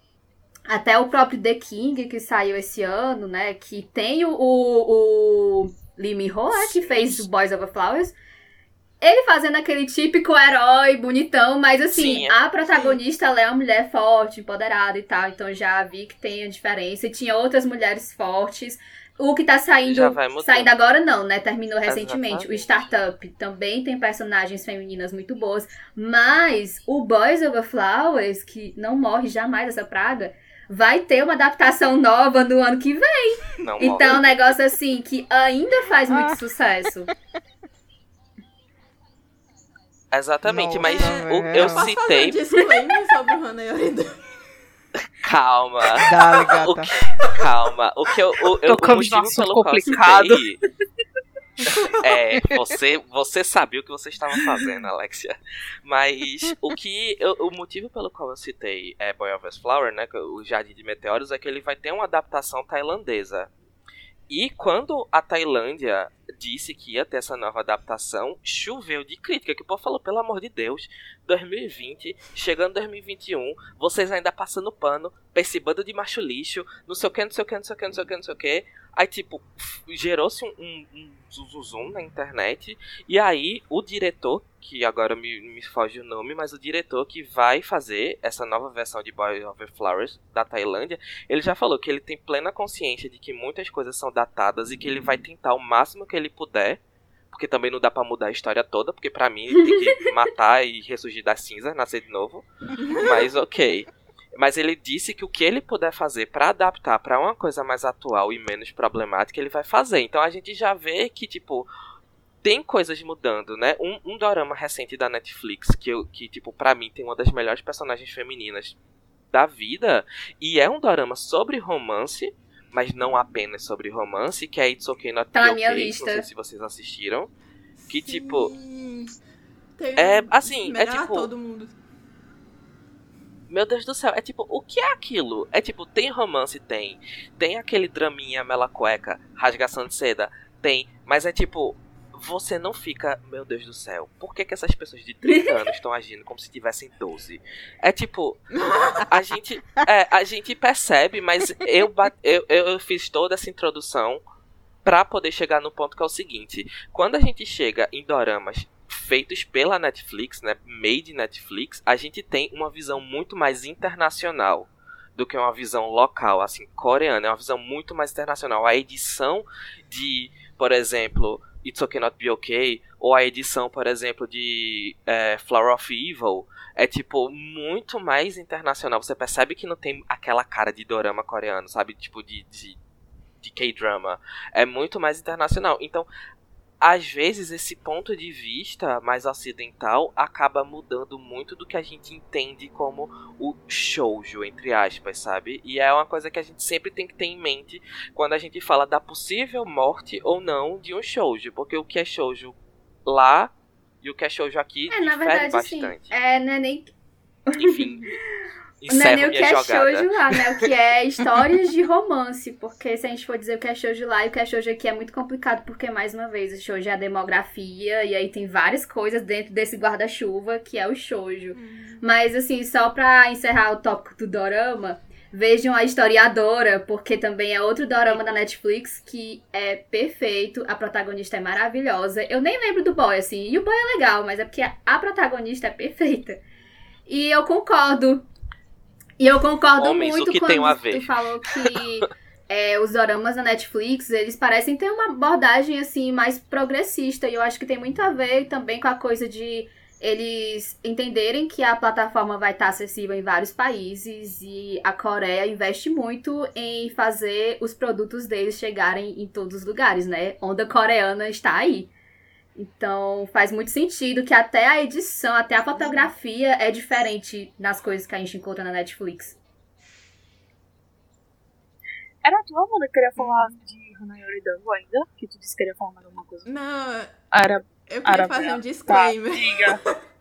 Até o próprio The King, que saiu esse ano, né? Que tem o, o, o Lee Min-ho, né, que fez o Boys Over Flowers. Ele fazendo aquele típico herói bonitão, mas assim, Sim, é. a protagonista ela é uma mulher forte, empoderada e tal. Então já vi que tem a diferença. E tinha outras mulheres fortes. O que tá saindo. Já vai mudando. Saindo agora não, né? Terminou recentemente. O. Startup também tem personagens femininas muito boas. Mas o Boys Over Flowers, que não morre jamais essa praga, vai ter uma adaptação nova no ano que vem. Não Então é um negócio assim que ainda faz muito Ah. sucesso. Exatamente, Nossa, mas o- eu Posso fazer um citei. disclaimer sobre o Hana Yoridan? Calma. Dale, gata. O Calma. O que eu, o, eu, o motivo pelo qual eu complicado. citei. É, você, você sabia o que você estava fazendo, Alexia. Mas o que eu- o motivo pelo qual eu citei é Boy of Flower, né, que é o Jardim de Meteoros, é que ele vai ter uma adaptação tailandesa. E quando a Tailândia disse que ia ter essa nova adaptação, choveu de crítica, que o povo falou, pelo amor de Deus, 2020, chegando 2021, vocês ainda passando pano pra esse bando de macho lixo, não sei o que, não sei o que, não sei o que, não sei o que, não sei o que. Aí, tipo, gerou-se um, um, um zuzuzum na internet, e aí o diretor, que agora me, me foge o nome, mas o diretor que vai fazer essa nova versão de Boy Over Flowers da Tailândia, ele já falou que ele tem plena consciência de que muitas coisas são datadas e que ele vai tentar o máximo que ele puder, porque também não dá pra mudar a história toda, porque pra mim tem que matar e ressurgir das cinzas, nascer de novo. Mas ok. Mas ele disse que o que ele puder fazer pra adaptar pra uma coisa mais atual e menos problemática, ele vai fazer. Então a gente já vê que, tipo, tem coisas mudando, né? Um, um dorama recente da Netflix, que, eu, que tipo, pra mim tem uma das melhores personagens femininas da vida, e é um dorama sobre romance, mas não apenas sobre romance, que é It's Okay Not Tá Be na minha Okay, lista. não sei se vocês assistiram. Que, tipo, Sim. Tem é, assim, é tipo- todo mundo. Meu Deus do céu, é tipo, o que é aquilo? É tipo, tem romance? Tem. Tem aquele draminha mela cueca, rasgação de seda? Tem. Mas é tipo, você não fica, meu Deus do céu, por que, que essas pessoas de 30 anos estão agindo como se tivessem 12? É tipo, a gente, é, a gente percebe, mas eu, eu, eu eu fiz toda essa introdução pra poder chegar no ponto que é o seguinte: quando a gente chega em doramas feitos pela Netflix, né, made Netflix, a gente tem uma visão muito mais internacional do que uma visão local, assim, coreana, é uma visão muito mais internacional. A edição de, por exemplo, It's Okay Not Be Okay, ou a edição, por exemplo, de é, Flower of Evil, é tipo muito mais internacional. Você percebe que não tem aquela cara de dorama coreano, sabe? Tipo de, de, de K-drama. É muito mais internacional. Então, às vezes esse ponto de vista mais ocidental acaba mudando muito do que a gente entende como o shoujo, entre aspas, sabe? E é uma coisa que a gente sempre tem que ter em mente quando a gente fala da possível morte ou não de um shoujo, porque o que é shoujo lá e o que é shoujo aqui É, na difere verdade, bastante. é, não é nem Enfim. Não é nem o que é shoujo lá, né? O que é histórias de romance. Porque se a gente for dizer o que é shoujo lá e o que é shoujo aqui é muito complicado, porque, mais uma vez, o shoujo é a demografia, e aí tem várias coisas dentro desse guarda-chuva que é o shoujo. Mas, assim, só pra encerrar o tópico do dorama, vejam a historiadora, porque também é outro dorama da Netflix que é perfeito, a protagonista é maravilhosa. Eu nem lembro do boy, assim, e o boy é legal, mas é porque a protagonista é perfeita. E eu concordo. E eu concordo Homens, o muito que quando a ver? tu falou que é, os doramas da Netflix, eles parecem ter uma abordagem, assim, mais progressista. E eu acho que tem muito a ver também com a coisa de eles entenderem que a plataforma vai estar acessível em vários países e a Coreia investe muito em fazer os produtos deles chegarem em todos os lugares, né? Onda coreana está aí. Então faz muito sentido que até a edição, até a fotografia é diferente nas coisas que a gente encontra na Netflix. Era a tua, Amanda, que queria falar de Hanayori Dango ainda? Que tu disse que queria falar mais alguma coisa. Não, Era. eu queria Era fazer um Tá, disclaimer. diga.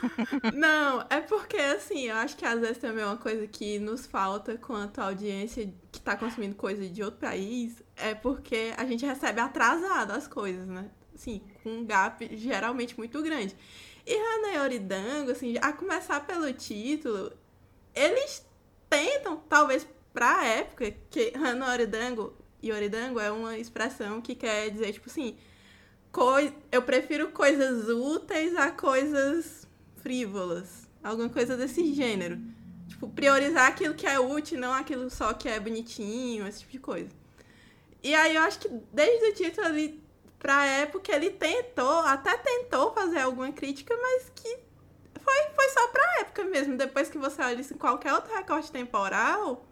Não, é porque assim, eu acho que às vezes também é uma coisa que nos falta quanto à audiência que tá consumindo coisa de outro país, é porque a gente recebe atrasado as coisas, né? Assim, com um gap geralmente muito grande. E Hanayori Dango, assim, a começar pelo título, eles tentam, talvez pra época, que Hanayori Dango, Yoridango é uma expressão que quer dizer, tipo assim, coi eu prefiro coisas úteis a coisas frívolas. Alguma coisa desse gênero. Tipo, priorizar aquilo que é útil, não aquilo só que é bonitinho, esse tipo de coisa. E aí eu acho que desde o título ali, pra época, ele tentou, até tentou fazer alguma crítica, mas que foi, foi só pra época mesmo. Depois que você olha isso em qualquer outro recorte temporal,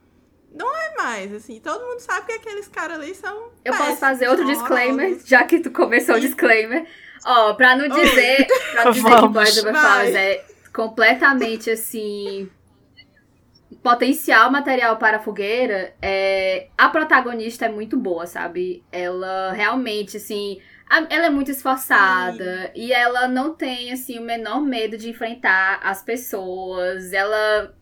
não é mais, assim. Todo mundo sabe que aqueles caras ali são. Eu posso fazer outro disclaimer, horrorosos. já que tu começou o disclaimer. Ó, pra não dizer, pra não dizer que Vamos. Boys Over Vai. Flowers é completamente assim. Potencial material para fogueira, é, a protagonista é muito boa, sabe? Ela realmente, assim. a- Ela é muito esforçada e ela não tem, assim, o menor medo de enfrentar as pessoas. Ela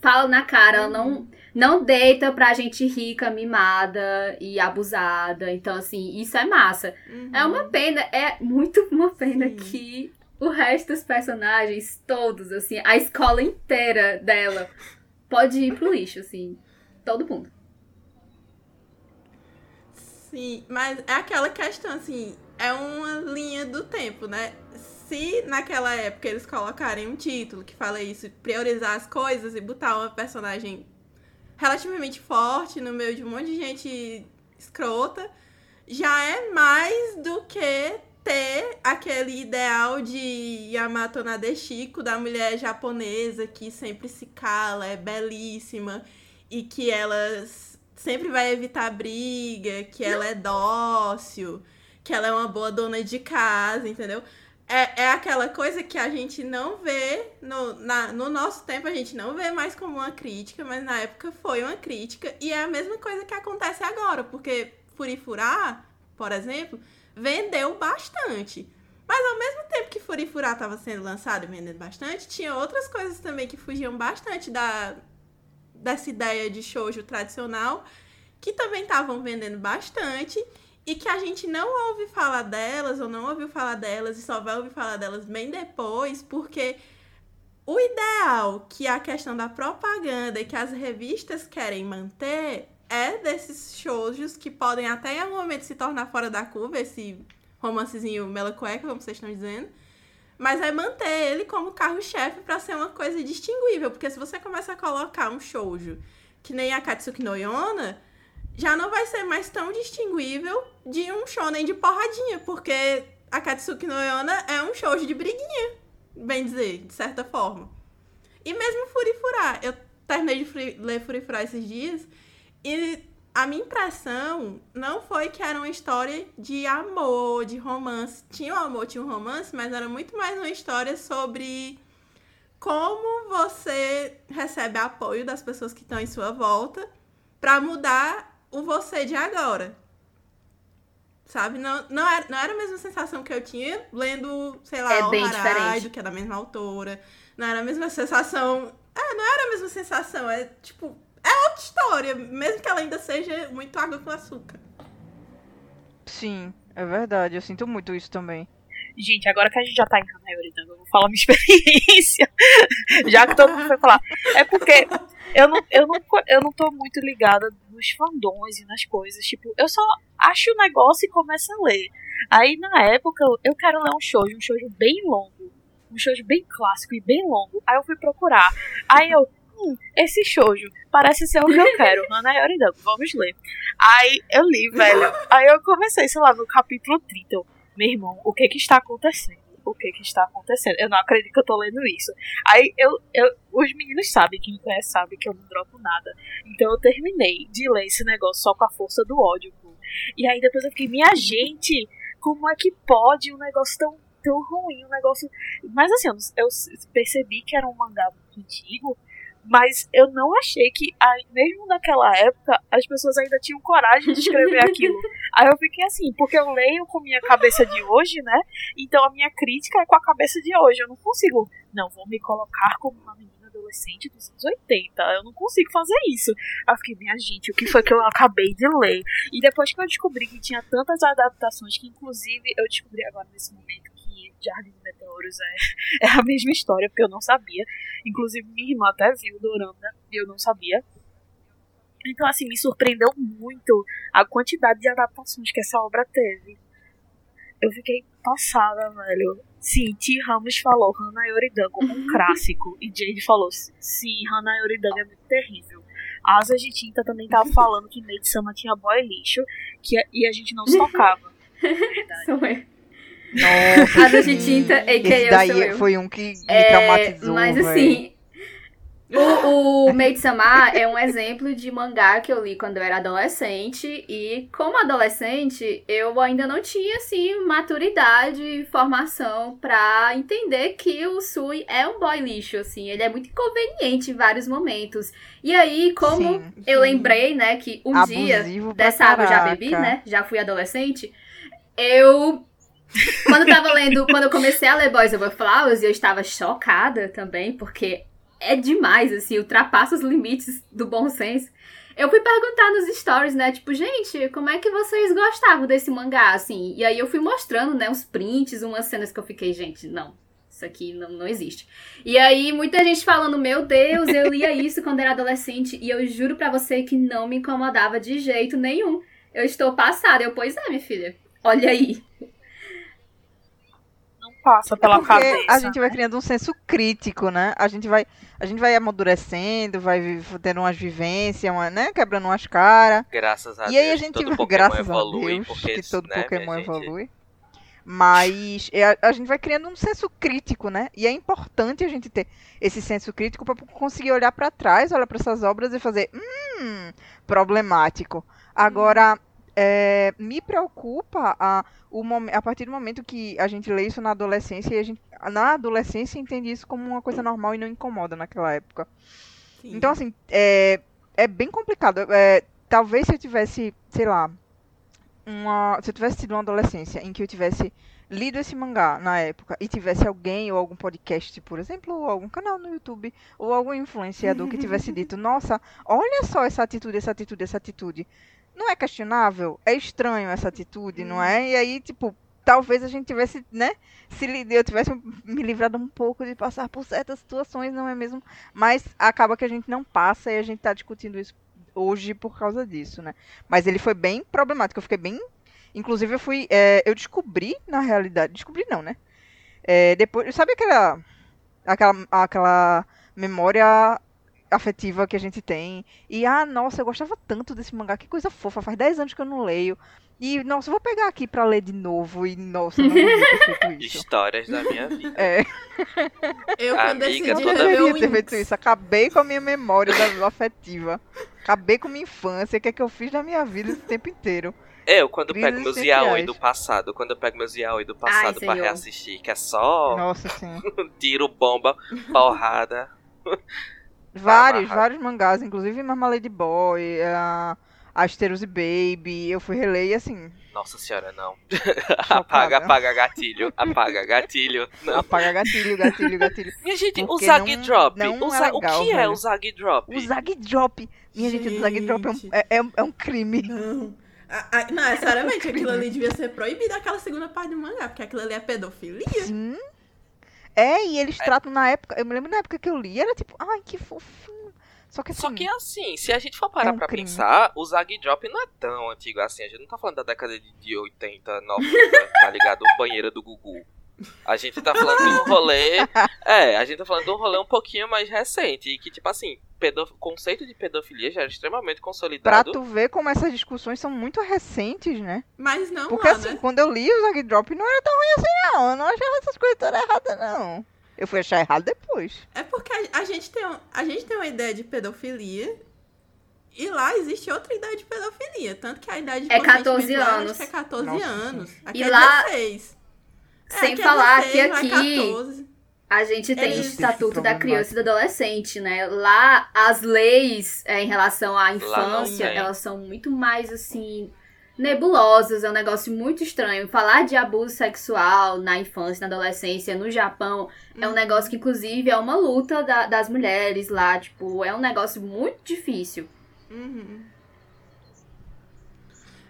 fala na cara, ela não, não deita pra gente rica, mimada e abusada. Então, assim, isso é massa. Uhum. É uma pena, é muito uma pena Sim. que o resto dos personagens, todos, assim, a escola inteira dela pode ir pro lixo, assim. Todo mundo. Sim, mas é aquela questão, assim, é uma linha do tempo, né? Se naquela época eles colocarem um título que fala isso, priorizar as coisas e botar uma personagem relativamente forte no meio de um monte de gente escrota, já é mais do que ter aquele ideal de Yamato Nadeshiko, da mulher japonesa que sempre se cala, é belíssima e que ela sempre vai evitar briga, que ela é dócil, que ela é uma boa dona de casa, entendeu? É, é aquela coisa que a gente não vê, no, na, no nosso tempo a gente não vê mais como uma crítica, mas na época foi uma crítica, e é a mesma coisa que acontece agora, porque Furifurá, por exemplo, vendeu bastante. Mas ao mesmo tempo que Furifurá estava sendo lançado e vendendo bastante, tinha outras coisas também que fugiam bastante da, dessa ideia de shoujo tradicional, que também estavam vendendo bastante e que a gente não ouve falar delas ou não ouviu falar delas e só vai ouvir falar delas bem depois, porque o ideal que a questão da propaganda e que as revistas querem manter é desses shoujos que podem até em algum momento se tornar fora da curva, esse romancezinho mela cueca, como vocês estão dizendo, mas é manter ele como carro-chefe pra ser uma coisa distinguível, porque se você começa a colocar um shoujo que nem a Katsuki no Yona, já não vai ser mais tão distinguível de um shonen de porradinha, porque a Katsuki no Yona é um shoujo de briguinha, bem dizer, de certa forma. E mesmo Furifurá, eu terminei de ler Furifurá esses dias e a minha impressão não foi que era uma história de amor, de romance. Tinha um amor, tinha um romance, mas era muito mais uma história sobre como você recebe apoio das pessoas que estão em sua volta pra mudar o você de agora. Sabe? Não, não, era, não era a mesma sensação que eu tinha lendo, sei lá, É O Haraido, que é da mesma autora. Não era a mesma sensação Era a mesma sensação, é tipo. É outra história, mesmo que ela ainda seja muito água com açúcar. Sim, é verdade. Eu sinto muito isso também. Gente, agora que a gente já tá em Hanayoritanga, eu vou falar minha experiência. já que todo mundo foi falar. É porque eu não, eu, não, eu não tô muito ligada nos fandons e nas coisas. Tipo, eu só acho o negócio e começo a ler. Aí na época eu, eu quero ler um shoujo, um shoujo bem longo. Um shoujo bem clássico e bem longo. Aí eu fui procurar. Aí eu, esse shoujo parece ser o que eu quero. Hanayoritanga, vamos ler. Aí eu li, velho. Aí eu comecei, sei lá, no capítulo 30. Eu, meu irmão, o que que está acontecendo? O que que está acontecendo? Eu não acredito que eu tô lendo isso. Aí eu, eu os meninos sabem, quem me conhece sabe que eu não dropo nada. Então eu terminei de ler esse negócio só com a força do ódio. Pô. E aí depois eu fiquei, minha gente, como é que pode um negócio tão, tão ruim, um negócio. Mas assim, eu, eu percebi que era um mangá antigo. Mas eu não achei que, mesmo naquela época, as pessoas ainda tinham coragem de escrever aquilo. Aí eu fiquei assim, porque eu leio com minha cabeça de hoje, né? Então a minha crítica é com a cabeça de hoje. Eu não consigo, não, vou me colocar como uma menina adolescente dos anos 80. Eu não consigo fazer isso. Aí eu fiquei, minha gente, o que foi que eu acabei de ler? E depois que eu descobri que tinha tantas adaptações, que inclusive eu descobri agora nesse momento Jardim de Meteoros é, é a mesma história, porque eu não sabia. Inclusive, minha irmã até viu o Dorama e eu não sabia. Então, assim, me surpreendeu muito a quantidade de adaptações que essa obra teve. Eu fiquei passada, velho. Sim, T. Ramos falou Hana Yoridango, um clássico. E Jade falou, sim, Hana Yoridango é muito terrível. Asas de Tinta também tava falando que Maid Sama tinha boy lixo que, e a gente não se tocava. Verdade. Sou eu. Nossa, Asa de tinta, a.k.a. Esse eu daí eu. foi um que me É, traumatizou, Mas véi. assim, o, o Maid-sama é um exemplo de mangá que eu li quando eu era adolescente. E como adolescente, eu ainda não tinha, assim, maturidade e formação pra entender que o Sui é um boy lixo, assim. Ele é muito inconveniente em vários momentos. E aí, como Sim, eu sim. lembrei, né, que um dia Abusivo pra dessa água eu já bebi, né? Já fui adolescente. Eu. Quando eu tava lendo, quando eu comecei a ler Boys Over Flowers, eu estava chocada também, porque é demais, assim, ultrapassa os limites do bom senso. Eu fui perguntar nos stories, né? Tipo, gente, como é que vocês gostavam desse mangá, assim? E aí eu fui mostrando, né, uns prints, umas cenas que eu fiquei, gente, não. Isso aqui não, não existe. E aí, muita gente falando, meu Deus, eu lia isso quando era adolescente. E eu juro pra você que não me incomodava de jeito nenhum. Eu estou passada. Eu, pois é, minha filha. Olha aí. Passa pela Porque cabeça. a gente vai criando um senso crítico, né? A gente vai, a gente vai amadurecendo, vai tendo umas vivências, uma, né? Quebrando umas caras. Graças a E Deus. aí a gente todo Pokémon graças evolui, a Deus, porque, que todo né, Pokémon gente? evolui. Mas é, a, a gente vai criando um senso crítico, né? E é importante a gente ter esse senso crítico para conseguir olhar para trás, olhar para essas obras e fazer, hum, problemático. Agora, é, me preocupa a, o a partir do momento que a gente lê isso na adolescência e a gente, na adolescência entende isso como uma coisa normal e não incomoda naquela época. Sim. Então, assim, é, é bem complicado. É, talvez se eu tivesse, sei lá, uma, se eu tivesse tido uma adolescência em que eu tivesse lido esse mangá na época e tivesse alguém ou algum podcast, por exemplo, ou algum canal no YouTube, ou algum influenciador que tivesse dito, nossa, olha só essa atitude, essa atitude, essa atitude. Não é questionável? É estranho essa atitude, não é? E aí, tipo, talvez a gente tivesse, né? Se eu tivesse me livrado um pouco de passar por certas situações, não é mesmo? Mas acaba que a gente não passa e a gente tá discutindo isso hoje por causa disso, né? Mas ele foi bem problemático. Eu fiquei bem. Inclusive, eu fui. é, eu descobri, na realidade. Descobri não, né? É, depois. Sabe aquela. Aquela, aquela memória afetiva que a gente tem. E, ah, nossa, eu gostava tanto desse mangá. Que coisa fofa. Faz 10 anos que eu não leio. E, nossa, eu vou pegar aqui pra ler de novo. E, nossa, eu não isso. Histórias da minha vida. É, eu quando Amiga, decidi eu não toda o ter feito isso. Acabei com a minha memória da afetiva. Acabei com minha infância. O que é que eu fiz na minha vida esse tempo inteiro? Eu, quando Crises pego meus yaoi do passado, quando eu pego meus yaoi do passado pra senhor. reassistir, que é só Nossa, sim. tiro, bomba, porrada. Vários, vários mangás, inclusive Marmalade Boy, a, Asteros e Baby. Eu fui reler e assim. Nossa senhora, não. Apaga, apaga gatilho. Apaga gatilho. Não. Apaga gatilho, gatilho, gatilho. Minha gente, o Zag não- Drop. não o, é Za- o legal, que é velho. o Zag Drop? O Zag Drop. Minha gente, o Zag Drop é um, é, é um- é um crime. Não. A- a- não, é seriamente, aquilo ali devia ser proibido aquela segunda parte do mangá, porque aquilo ali é pedofilia. Sim. É, e eles tratam na época. Eu me lembro na época que eu li, era tipo, ai, que fofinho. Só que assim. Só que assim, se a gente for parar É um pra crime. pensar, o Zag Drop não é tão antigo assim. A gente não tá falando da década de, de 80, 90, tá ligado? O banheiro do Gugu. A gente tá falando de um rolê. É, a gente tá falando de um rolê um pouquinho mais recente. E que, tipo assim, pedo... o conceito de pedofilia já era extremamente Pra consolidado. tu ver como essas discussões são muito recentes, né? Mas não Porque lá, assim, né? quando eu li o Zag Drop não era tão ruim assim, não. Eu não achava essas coisas todas erradas, não. Eu fui achar errado depois. É porque a, a gente tem, um- a gente tem uma ideia de pedofilia e lá existe outra ideia de pedofilia. Tanto que a idade de É consentimento 14 lá, anos. Acho que é 14 Nossa, anos. Aqui E é lá- 16. É, Sem é falar 16, que é aqui- 14. A gente tem o Eles- Estatuto da. Criança e do Adolescente, né? Lá, as leis é, em relação à infância, elas são muito mais, assim, nebulosas. É um negócio muito estranho. Falar de abuso sexual na infância, na adolescência, no Japão, é um negócio que, inclusive, é uma luta da- das mulheres lá. Tipo, é um negócio muito difícil. Uhum.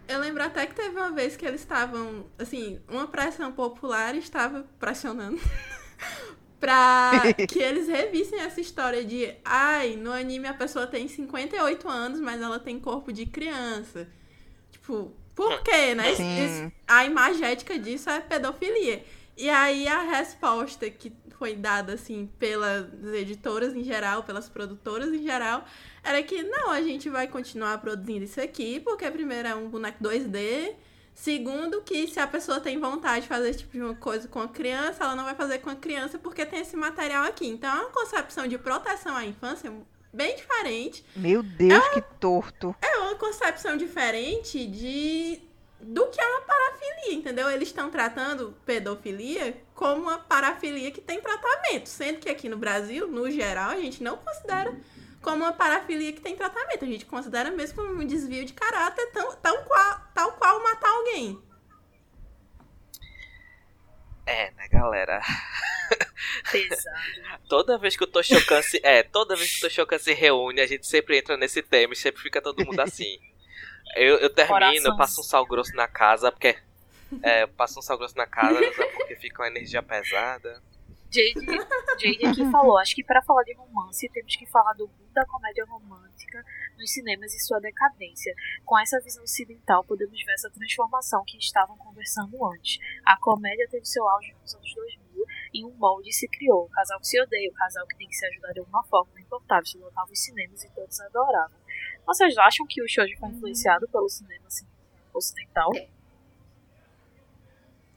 Eu lembro até que teve uma vez que eles estavam, assim, uma pressão popular estava pressionando pra que eles revissem essa história de, ai, no anime a pessoa tem 58 anos, mas ela tem corpo de criança. Tipo, por quê, né? Isso- a imagética disso é pedofilia. E aí a resposta que foi dada, assim, pelas editoras em geral, pelas produtoras em geral, era que não, a gente vai continuar produzindo isso aqui, porque primeiro é um boneco 2D, segundo que se a pessoa tem vontade de fazer esse tipo de uma coisa com a criança, ela não vai fazer com a criança porque tem esse material aqui. Então é uma concepção de proteção à infância bem diferente, Meu Deus, que torto. é uma concepção diferente de do que é uma parafilia, entendeu? Eles estão tratando pedofilia como uma parafilia que tem tratamento, sendo que aqui no Brasil, no geral, a gente não considera como uma parafilia que tem tratamento. A gente considera mesmo como um desvio de caráter tão, tão qual, tal qual matar alguém. É, né, galera? Pesado. Toda vez que o Toshokan se. É, toda vez que o Toshokan se reúne, a gente sempre entra nesse tema e sempre fica todo mundo assim. Eu, eu termino, eu Corações. passo um sal grosso na casa, porque. É, eu passo um sal grosso na casa, porque fica uma energia pesada. Jade, Jade aqui falou, acho que para falar de romance temos que falar do boom da comédia romântica nos cinemas e sua decadência. Com essa visão ocidental, podemos ver essa transformação que estavam conversando antes. A comédia teve seu auge nos anos 2000 e um molde se criou. O casal que se odeia, o casal que tem que se ajudar de alguma forma, não importava, se lotava os cinemas e todos adoravam. Vocês acham que o shoujo foi influenciado pelo cinema assim, ocidental?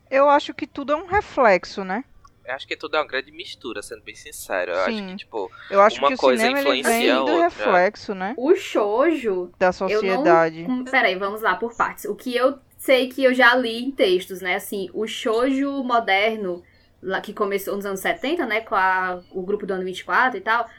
Eu acho que tudo é um reflexo, né? Eu acho que tudo é uma grande mistura, sendo bem sincero. Eu acho Sim. que, tipo, Eu acho Uma que o coisa cinema ele influencia vem a do outra. reflexo, né? O shoujo Da sociedade. não. hum, Peraí, vamos lá por partes. O que eu sei que eu já li em textos, né? Assim, o shoujo moderno, lá que começou nos anos 70, né? Com a- o grupo do ano 24 e tal.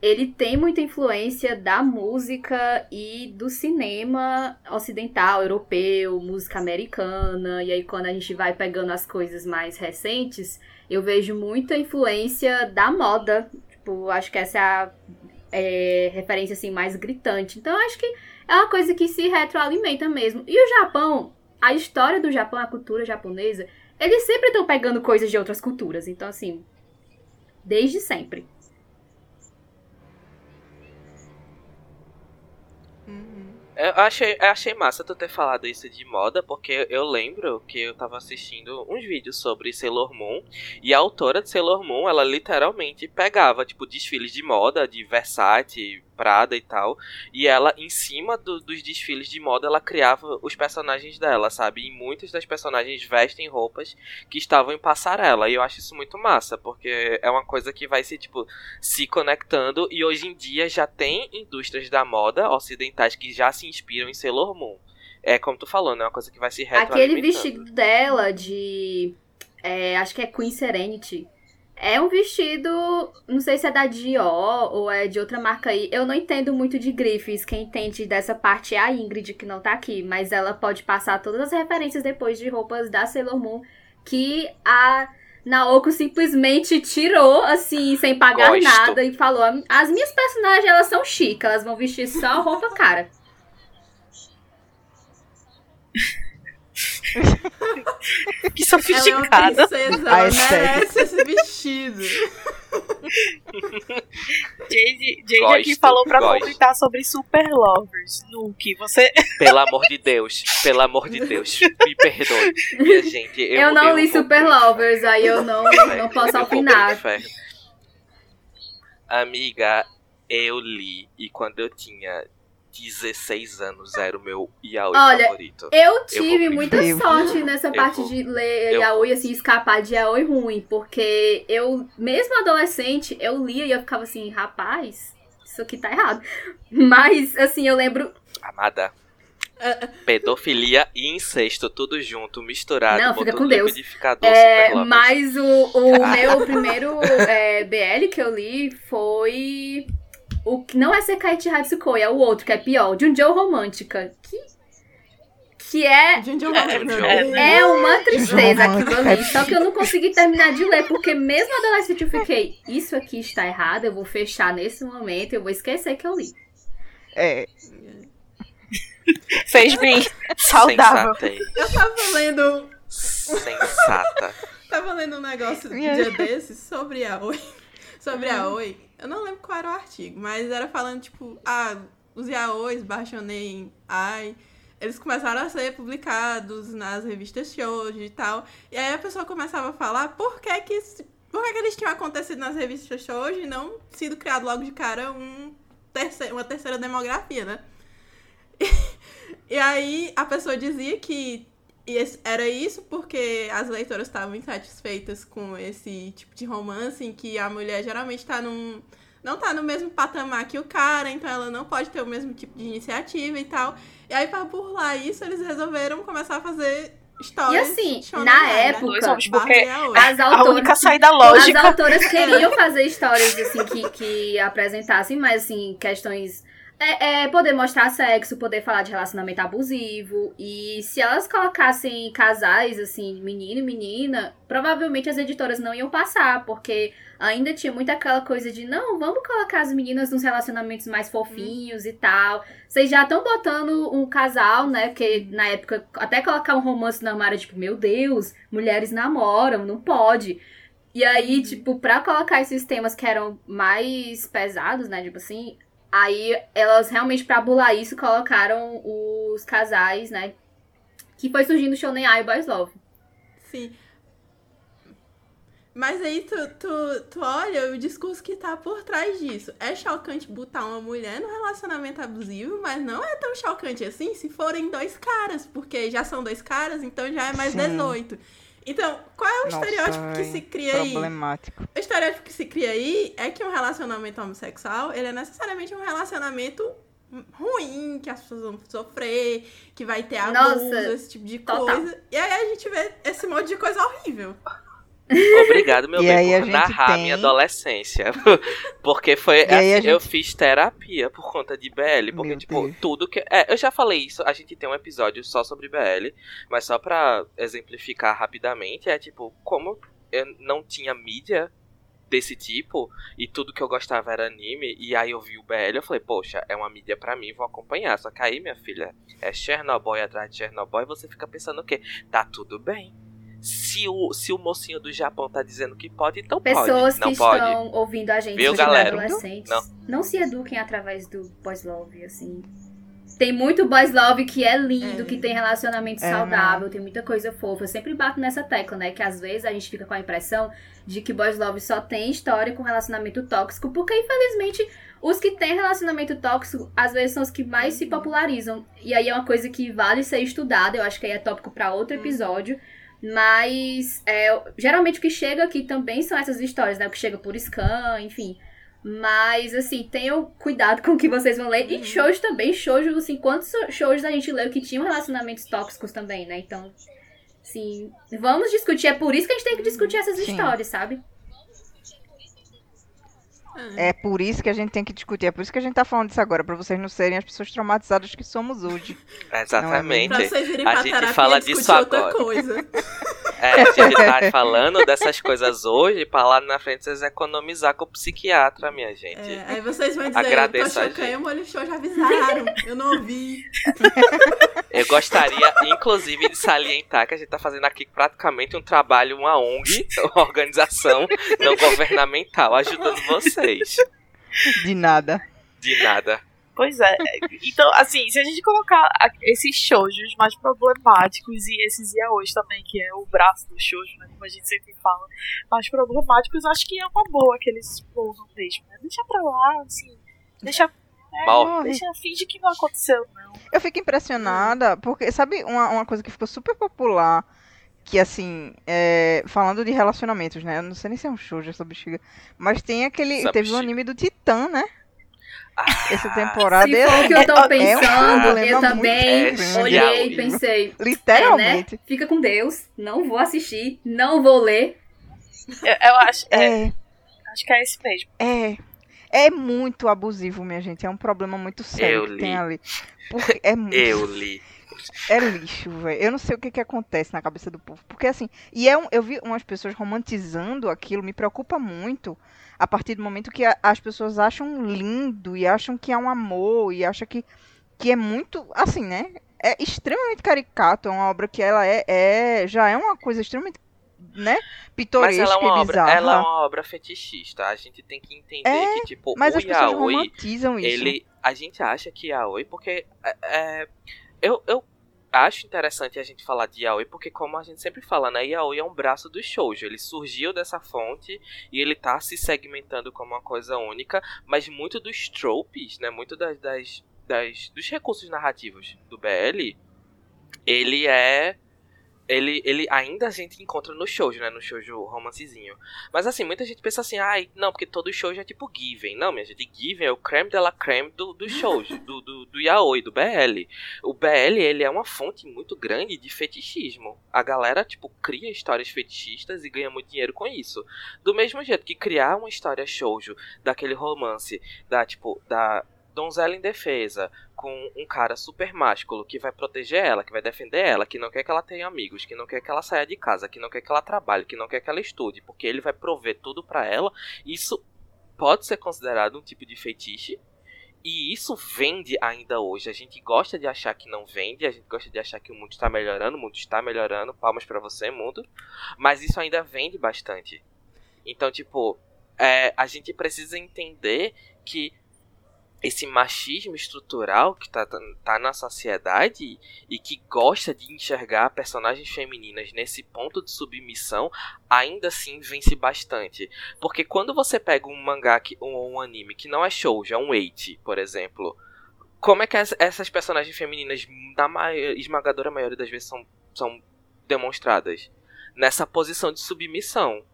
Ele tem muita influência da música e do cinema ocidental, europeu, música americana. E aí, quando a gente vai pegando as coisas mais recentes, eu vejo muita influência da moda. Tipo, acho que essa é a é, referência assim mais gritante. Então, acho que é uma coisa que se retroalimenta mesmo. E o Japão, a história do Japão, a cultura japonesa, eles sempre estão pegando coisas de outras culturas. Então, assim, desde sempre. Eu achei, eu achei massa tu ter falado isso de moda, porque eu lembro que eu tava assistindo uns vídeos sobre Sailor Moon, e a autora de Sailor Moon, ela literalmente pegava, tipo, desfiles de moda, de Versace, Prada e tal, e ela, em cima do- dos desfiles de moda, ela criava os personagens dela, sabe? E muitos das personagens vestem roupas que estavam em passarela, e eu acho isso muito massa, porque é uma coisa que vai se, tipo, se conectando e hoje em dia já tem indústrias da moda ocidentais que já se inspiram em Sailor Moon. É como tu falou, né? Uma coisa que vai se Aquele retroalimentando. vestido dela de. é, acho que é Queen Serenity. É um vestido, não sei se é da Dior ou é de outra marca aí. Eu não entendo muito de grifes. Quem entende dessa parte é a Ingrid, que não tá aqui. Mas ela pode passar todas as referências depois de roupas da Sailor Moon que a Naoko simplesmente tirou, assim, sem pagar Gosto. nada e falou: as minhas personagens, elas são chiques, elas vão vestir só roupa cara. Que Ela é uma sofisticada. princesa, ela merece esse vestido. Jade, Jade aqui Gosto, falou pra gosto. comentar sobre Super Lovers. Nuke, você. Pelo amor de Deus, pelo amor de Deus, me perdoe. Minha gente, eu, Eu, não li vou Super Lovers, aí eu não, não posso Eu opinar. Amiga, eu li e quando eu tinha 16 anos era o meu yaoi Olha, favorito. Eu tive vou- muita Eu- sorte nessa Eu parte vou- de ler eu yaoi, assim, escapar de yaoi ruim, porque eu, mesmo adolescente, eu lia e eu ficava assim, rapaz, isso aqui tá errado. Mas, assim, eu lembro, Amada. Pedofilia e incesto, tudo junto, misturado. Não, fica com no Deus. liquidificador é, mas o, o meu primeiro é, BL que eu li foi o que não é Sekaiichi Hatsukoi, é o outro, que é pior, Junjo Romântica, que, que é Junjo É. É uma tristeza aquilo ali. Só que eu não consegui terminar de ler, porque mesmo adolescente eu fiquei, isso aqui está errado, eu vou fechar nesse momento, eu vou esquecer que eu li. É, Fez bem. Saudável. Eu tava lendo, Sensata. tava lendo um negócio aí? dia desses sobre a Oi. Sobre a Oi. Eu não lembro qual era o artigo, mas era falando, tipo, ah, os yaois, Baixonem, ai, eles começaram a ser publicados nas revistas shoujo e tal. E aí a pessoa começava a falar por que que, por que, que eles tinham acontecido nas revistas shoujo e não sido criado logo de cara um terceiro, uma terceira demografia, né? E aí a pessoa dizia que esse- era isso porque as leitoras estavam insatisfeitas com esse tipo de romance em que a mulher geralmente tá num. Não tá no mesmo patamar que o cara, então ela não pode ter o mesmo tipo de iniciativa e tal. E aí, pra burlar isso, eles resolveram começar a fazer histórias. E assim, na época, homens, porque. As a autoras, única saída as lógica. autoras queriam fazer histórias assim que, que apresentassem, mas assim, questões. É, é, poder mostrar sexo, poder falar de relacionamento abusivo. E se elas colocassem casais, assim, menino e menina, provavelmente as editoras não iam passar, porque ainda tinha muito aquela coisa de não, vamos colocar as meninas nos relacionamentos mais fofinhos e tal. Vocês já estão botando um casal, né? Porque na época, até colocar um romance na era tipo, meu Deus, mulheres namoram, não pode. E aí, tipo, pra colocar esses temas que eram mais pesados, né? Tipo assim, aí elas realmente, pra bular isso, colocaram os casais, né? Que foi surgindo o Shonen Ai e Boys Love. Sim. Mas aí tu, tu, tu olha o discurso que tá por trás disso. É chocante botar uma mulher no relacionamento abusivo, mas não é tão chocante assim se forem dois caras, porque já são dois caras, então já é mais Sim. 18. Então, qual é o Nossa, estereótipo que se cria aí? problemático. O estereótipo que se cria aí é que um relacionamento homossexual, ele é necessariamente um relacionamento ruim, que as pessoas vão sofrer, que vai ter Nossa, abuso, esse tipo de total. coisa. E aí a gente vê esse monte de coisa horrível. Obrigado, meu E bem, por narrar tem- minha adolescência. porque foi. Assim, Eu gente- fiz terapia por conta de BL. Porque, Meu tipo, Deus. tudo que. É, eu já falei isso, a gente tem um episódio só sobre BL. Mas só pra exemplificar rapidamente, é tipo, como eu não tinha mídia desse tipo e tudo que eu gostava era anime e aí eu vi o BL eu falei poxa é uma mídia pra mim vou acompanhar só que aí minha filha é Chernobyl atrás de Chernobyl e você fica pensando o quê tá tudo bem se o, se o mocinho do Japão tá dizendo que pode, então Pessoas pode. Não que pode. estão ouvindo a gente, Viu, galera? adolescentes, Não. não. se eduquem através do boys love, assim. Tem muito boys love que é lindo, É. que tem relacionamento É, saudável, tem muita coisa fofa. Eu sempre bato nessa tecla, né? Que às vezes a gente fica com a impressão de que boys love só tem história com relacionamento tóxico, porque infelizmente os que têm relacionamento tóxico às vezes são os que mais se popularizam. E aí é uma coisa que vale ser estudada, eu acho que aí é tópico pra outro episódio. Mas é, geralmente o que chega aqui também são essas histórias, né? O que chega por scan, enfim. Mas, assim, tenham cuidado com o que vocês vão ler. E shows também, shows, assim, quantos shows a gente leu que tinham relacionamentos tóxicos também, né? Então, assim, vamos discutir. É por isso que a gente tem que discutir essas Sim. histórias, sabe? É por isso que a gente tem que discutir, é por isso que a gente tá falando disso agora, pra vocês não serem as pessoas traumatizadas que somos hoje. Exatamente. Pra vocês irem A pra gente terapia fala discutir disso outra agora. coisa. É, a gente tá falando dessas coisas hoje pra lá na frente vocês economizar com o psiquiatra, minha gente. É, aí vocês vão dizer, Agradeço eu tô chocando, gente. o molho show já avisaram. Eu não ouvi. Eu gostaria, inclusive, de salientar que a gente tá fazendo aqui praticamente um trabalho, uma ONG, uma organização não governamental, ajudando vocês. De nada. De nada. Pois é. Então, assim, se a gente colocar esses shoujos mais problemáticos e esses yaois também, que é o braço do shoujo, né, como a gente sempre fala, mais problemáticos, acho que é uma boa que eles pousam mesmo, né? Deixa pra lá, assim, deixa... É, Morre. deixa, finge que não aconteceu, não. Eu fico impressionada, porque, sabe, uma, uma coisa que ficou super popular, que assim, é, falando de relacionamentos, né? Eu não sei nem se é um shoujo essa bexiga, mas tem aquele. Essa teve o bexiga. anime do Titã, né? Ah, Essa temporada Se for o que eu tô é um pensando, problema eu muito também grande. olhei e pensei, é, Literalmente. né? Fica com Deus, não vou assistir, não vou ler. Eu, eu acho, é, É, acho que é esse mesmo. é. É muito abusivo, minha gente. É um problema muito sério Eu que li. tem ali. Porque é muito. eu li. É lixo, velho. Eu não sei o que, que acontece na cabeça do povo. Porque assim, e é um, eu vi umas pessoas romantizando aquilo, me preocupa muito. A partir do momento que a- as pessoas acham lindo e acham que é um amor e acham que, que é muito. Assim, né? É extremamente caricato. É uma obra que ela é, é já é uma coisa extremamente. Né? Mas Pitoresca ela é uma e obra, bizarra. ela é uma obra fetichista. A gente tem que entender É, que, tipo, Mas o as pessoas yaoi, romantizam isso. ele. A gente acha que yaoi, porque. É, é, eu, eu acho interessante a gente falar de yaoi, porque como a gente sempre fala, né? Yaoi é um braço do shoujo. Ele surgiu dessa fonte e ele tá se segmentando como uma coisa única, mas muito dos tropes, né? Muito das, das, das- dos recursos narrativos do BL, ele é. Ele, ele ainda a gente encontra no shoujo, né? No shoujo romancezinho. Mas assim, muita gente pensa assim, ai, não, porque todo shoujo é tipo Given. Não, minha gente, Given é o creme de la creme do, do shoujo, do, do, do yaoi, do BL. O BL, ele é uma fonte muito grande de fetichismo. A galera, tipo, cria histórias fetichistas e ganha muito dinheiro com isso. Do mesmo jeito que criar uma história shoujo daquele romance, da, tipo, da donzela indefesa, com um cara super másculo que vai proteger ela, que vai defender ela, que não quer que ela tenha amigos, que não quer que ela saia de casa, que não quer que ela trabalhe, que não quer que ela estude, porque ele vai prover tudo pra ela. Isso pode ser considerado um tipo de fetiche. E isso vende ainda hoje. A gente gosta de achar que não vende, a gente gosta de achar que o mundo está melhorando, o mundo está melhorando. Palmas pra você, mundo. Mas isso ainda vende bastante. Então, tipo, é, a gente precisa entender que esse machismo estrutural que tá, tá, na sociedade e que gosta de enxergar personagens femininas nesse ponto de submissão, ainda assim vence bastante. Porque quando você pega um mangá ou um anime que não é shoujo, é um eight, por exemplo, como é que as- essas personagens femininas, na mai- esmagadora maioria das vezes, são, são demonstradas? Nessa posição de submissão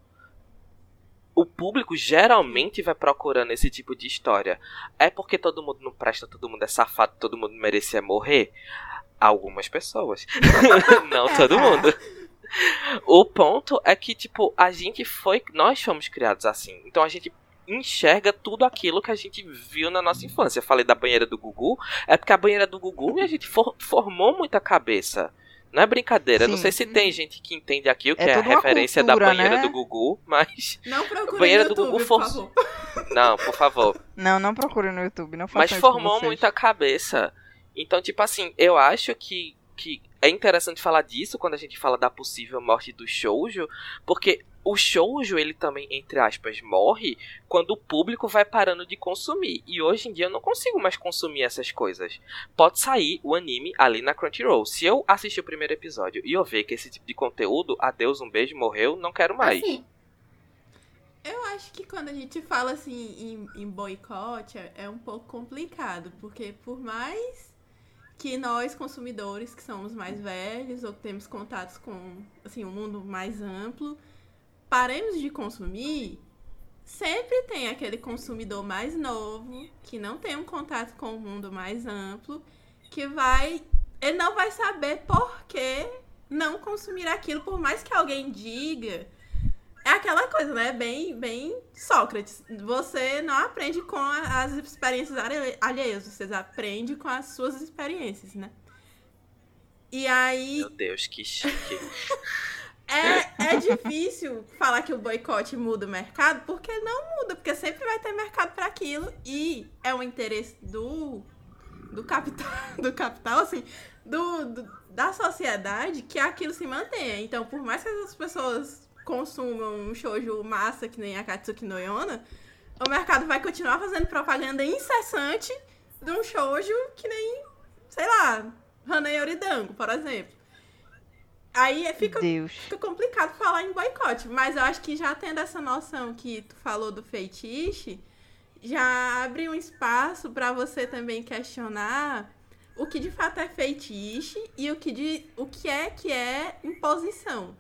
o público geralmente vai procurando esse tipo de história. É porque todo mundo não presta, todo mundo é safado, todo mundo merecia morrer? Algumas pessoas. não todo mundo. O ponto é que, tipo, a gente foi. Nós fomos criados assim. Então a gente enxerga tudo aquilo que a gente viu na nossa infância. Eu falei da banheira do Gugu. É porque a banheira do Gugu a gente for- formou muita cabeça. Não é brincadeira. Não Sim. sei se tem gente que entende aqui o que É é, a referência da cultura, banheira né? do Gugu, mas. Não procure Banheira no do YouTube, Gugu por forçou. favor. Não, por favor. Não, não procure no YouTube, não façam Mas formou vocês. muita cabeça. Então, tipo assim, eu acho que, que é interessante falar disso quando a gente fala da possível morte do shoujo, porque o shoujo, ele também, entre aspas, morre quando o público vai parando de consumir. E hoje em dia eu não consigo mais consumir essas coisas. Pode sair o anime ali na Crunchyroll. Se eu assistir o primeiro episódio e eu ver que esse tipo de conteúdo, adeus, um beijo, morreu, não quero mais. Assim, Eu acho que quando a gente fala assim em, em boicote é, é um pouco complicado, porque por mais que nós consumidores que somos mais velhos ou temos contatos com assim um mundo mais amplo, paremos de consumir, sempre tem aquele consumidor mais novo que não tem um contato com o mundo mais amplo, que vai ele não vai saber por que não consumir aquilo, por mais que alguém diga é aquela coisa, né? Bem, bem Sócrates. Você não aprende com as experiências alhe- alheias, você aprende com as suas experiências, né? E aí Meu Deus, que chique. é, é difícil falar que o boicote muda o mercado, porque não muda, porque sempre vai ter mercado para aquilo e é um interesse do do capital, do capital assim, do, do- da sociedade que aquilo se mantenha. Então, por mais que as pessoas consumam um shoujo massa que nem a Katsuki no Yona, o mercado vai continuar fazendo propaganda incessante de um shoujo que nem, sei lá, Hanei Oridango, por exemplo. Aí fica Deus. fica complicado falar em boicote, mas eu acho que já tendo essa noção que tu falou do feitiço, já abre um espaço para você também questionar o que de fato é feitiço e o que, de, o que é que é imposição.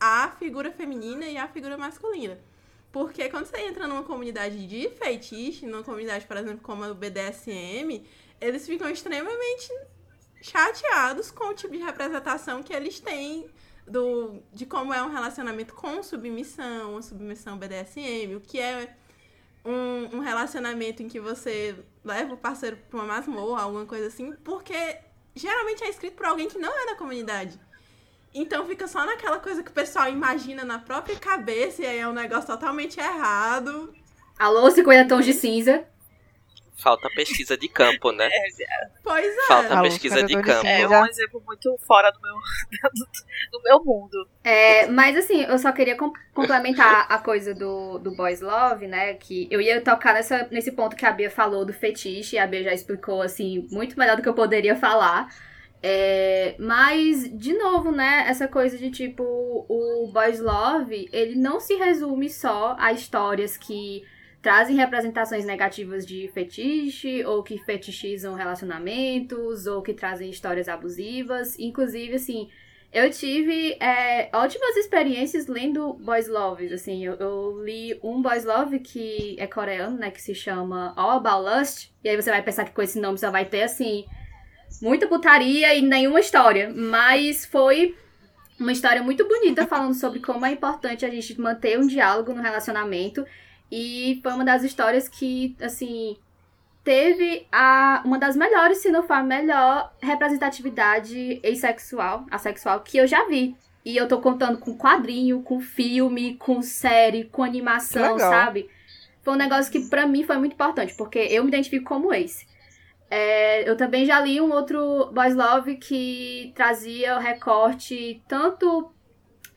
A figura feminina e a figura masculina. Porque quando você entra numa comunidade de feitiço, numa comunidade, por exemplo, como a BDSM, eles ficam extremamente chateados com o tipo de representação que eles têm do, de como é um relacionamento com submissão, uma submissão BDSM, o que é um, um relacionamento em que você leva o parceiro pra uma masmorra, alguma coisa assim, porque geralmente é escrito por alguém que não é da comunidade. Então fica só naquela coisa que o pessoal imagina na própria cabeça e aí é um negócio totalmente errado. Alô, 50 tons de cinza. Falta pesquisa de campo, né? Pois é. Falta Alô, pesquisa de 52 campo. É um exemplo muito fora do meu, do meu mundo. É, mas assim, eu só queria com- complementar a coisa do, do Boys Love, né? Que eu ia tocar nessa, nesse ponto que a Bia falou do fetiche, e a Bia já explicou, assim, muito melhor do que eu poderia falar. É, mas, de novo, né, essa coisa de tipo, o Boys Love, ele não se resume só a histórias que trazem representações negativas de fetiche, ou que fetichizam relacionamentos, ou que trazem histórias abusivas. Inclusive, assim, eu tive é, ótimas experiências lendo Boys Love, assim, eu, eu li um Boys Love que é coreano, né, que se chama All About Lust, e aí você vai pensar que com esse nome só vai ter, assim, muita putaria e nenhuma história, mas foi uma história muito bonita falando sobre como é importante a gente manter um diálogo no relacionamento, e foi uma das histórias que, assim, teve a, uma das melhores, se não for a melhor representatividade assexual, assexual que eu já vi. E eu tô contando com quadrinho, com filme, com série, com animação, sabe? Foi um negócio que pra mim foi muito importante, porque eu me identifico como esse. É, eu também já li um outro Boys Love que trazia o recorte tanto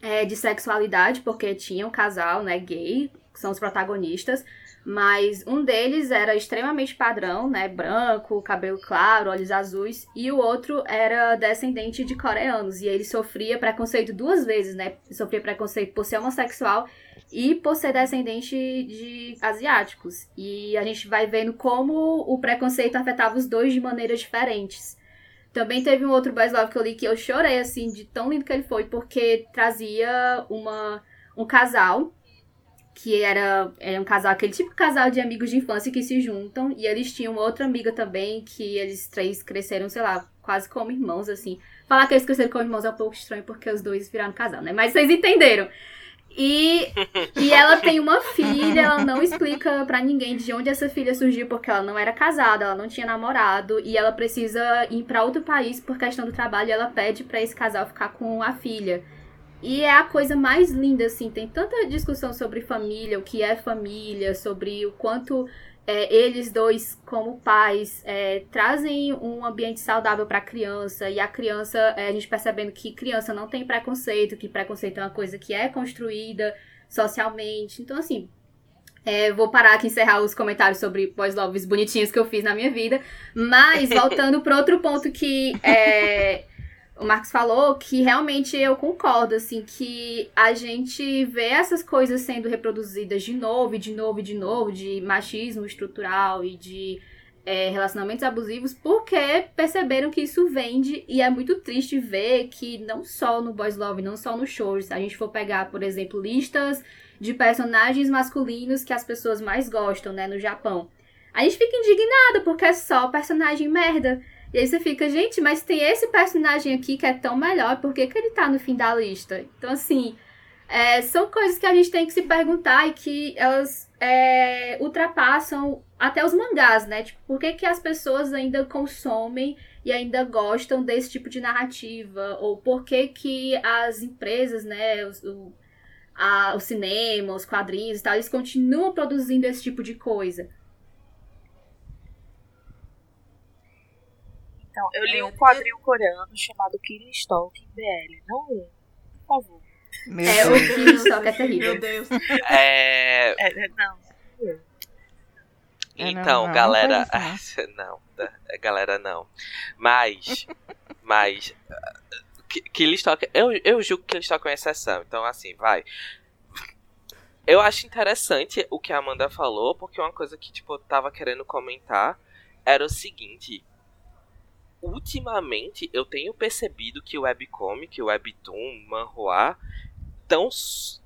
é, de sexualidade, porque tinha um casal, né, gay, que são os protagonistas, mas um deles era extremamente padrão, né? Branco, cabelo claro, olhos azuis. E o outro era descendente de coreanos. E ele sofria preconceito duas vezes, né? Sofria preconceito por ser homossexual e por ser descendente de asiáticos. E a gente vai vendo como o preconceito afetava os dois de maneiras diferentes. Também teve um outro Boys Love que eu li que eu chorei, assim, de tão lindo que ele foi, porque trazia uma, um casal que era, era um casal, aquele tipo de casal de amigos de infância que se juntam, e eles tinham outra amiga também, que eles três cresceram, sei lá, quase como irmãos, assim. Falar que eles cresceram como irmãos é um pouco estranho, porque os dois viraram casal, né? Mas vocês entenderam. E, e ela tem uma filha, ela não explica pra ninguém de onde essa filha surgiu, porque ela não era casada, ela não tinha namorado, e ela precisa ir pra outro país por questão do trabalho, e ela pede pra esse casal ficar com a filha. E é a coisa mais linda, assim, tem tanta discussão sobre família, o que é família, sobre o quanto é, eles dois, como pais, é, trazem um ambiente saudável para a criança, e a criança, é, a gente percebendo que criança não tem preconceito, que preconceito é uma coisa que é construída socialmente. Então, assim, é, vou parar aqui e encerrar os comentários sobre pós-loves bonitinhos que eu fiz na minha vida. Mas, voltando para outro ponto que é, o Marcos falou, que realmente eu concordo, assim, que a gente vê essas coisas sendo reproduzidas de novo, e de novo, e de novo, de machismo estrutural e de é, relacionamentos abusivos, porque perceberam que isso vende, e é muito triste ver que não só no Boys Love, não só no shows, se a gente for pegar, por exemplo, listas de personagens masculinos que as pessoas mais gostam, né, no Japão. A gente fica indignada porque é só personagem merda. E aí você fica, gente, mas tem esse personagem aqui que é tão melhor, por que, que ele tá no fim da lista? Então, assim, É, são coisas que a gente tem que se perguntar e que elas é, ultrapassam até os mangás, né? Tipo, por que, que as pessoas ainda consomem e ainda gostam desse tipo de narrativa? Ou por que, que as empresas, né, os, o, a, o cinema, os quadrinhos e tal, eles continuam produzindo esse tipo de coisa? Então, eu li um quadrinho coreano chamado Killing Stalk BL. Não lê, por favor. Meu É, o Deus. Killing Stalk é terrível. Meu Deus. É. É, é, não. É, não, Então, não, galera. não Não, galera, não. Mas. mas. Que, que Listock, eu, eu julgo que Listock é uma exceção. Então, assim, vai. Eu acho interessante o que a Amanda falou, porque uma coisa que, tipo, eu tava querendo comentar era o seguinte. Ultimamente, eu tenho percebido que o webcomic, o webtoon, manhua, estão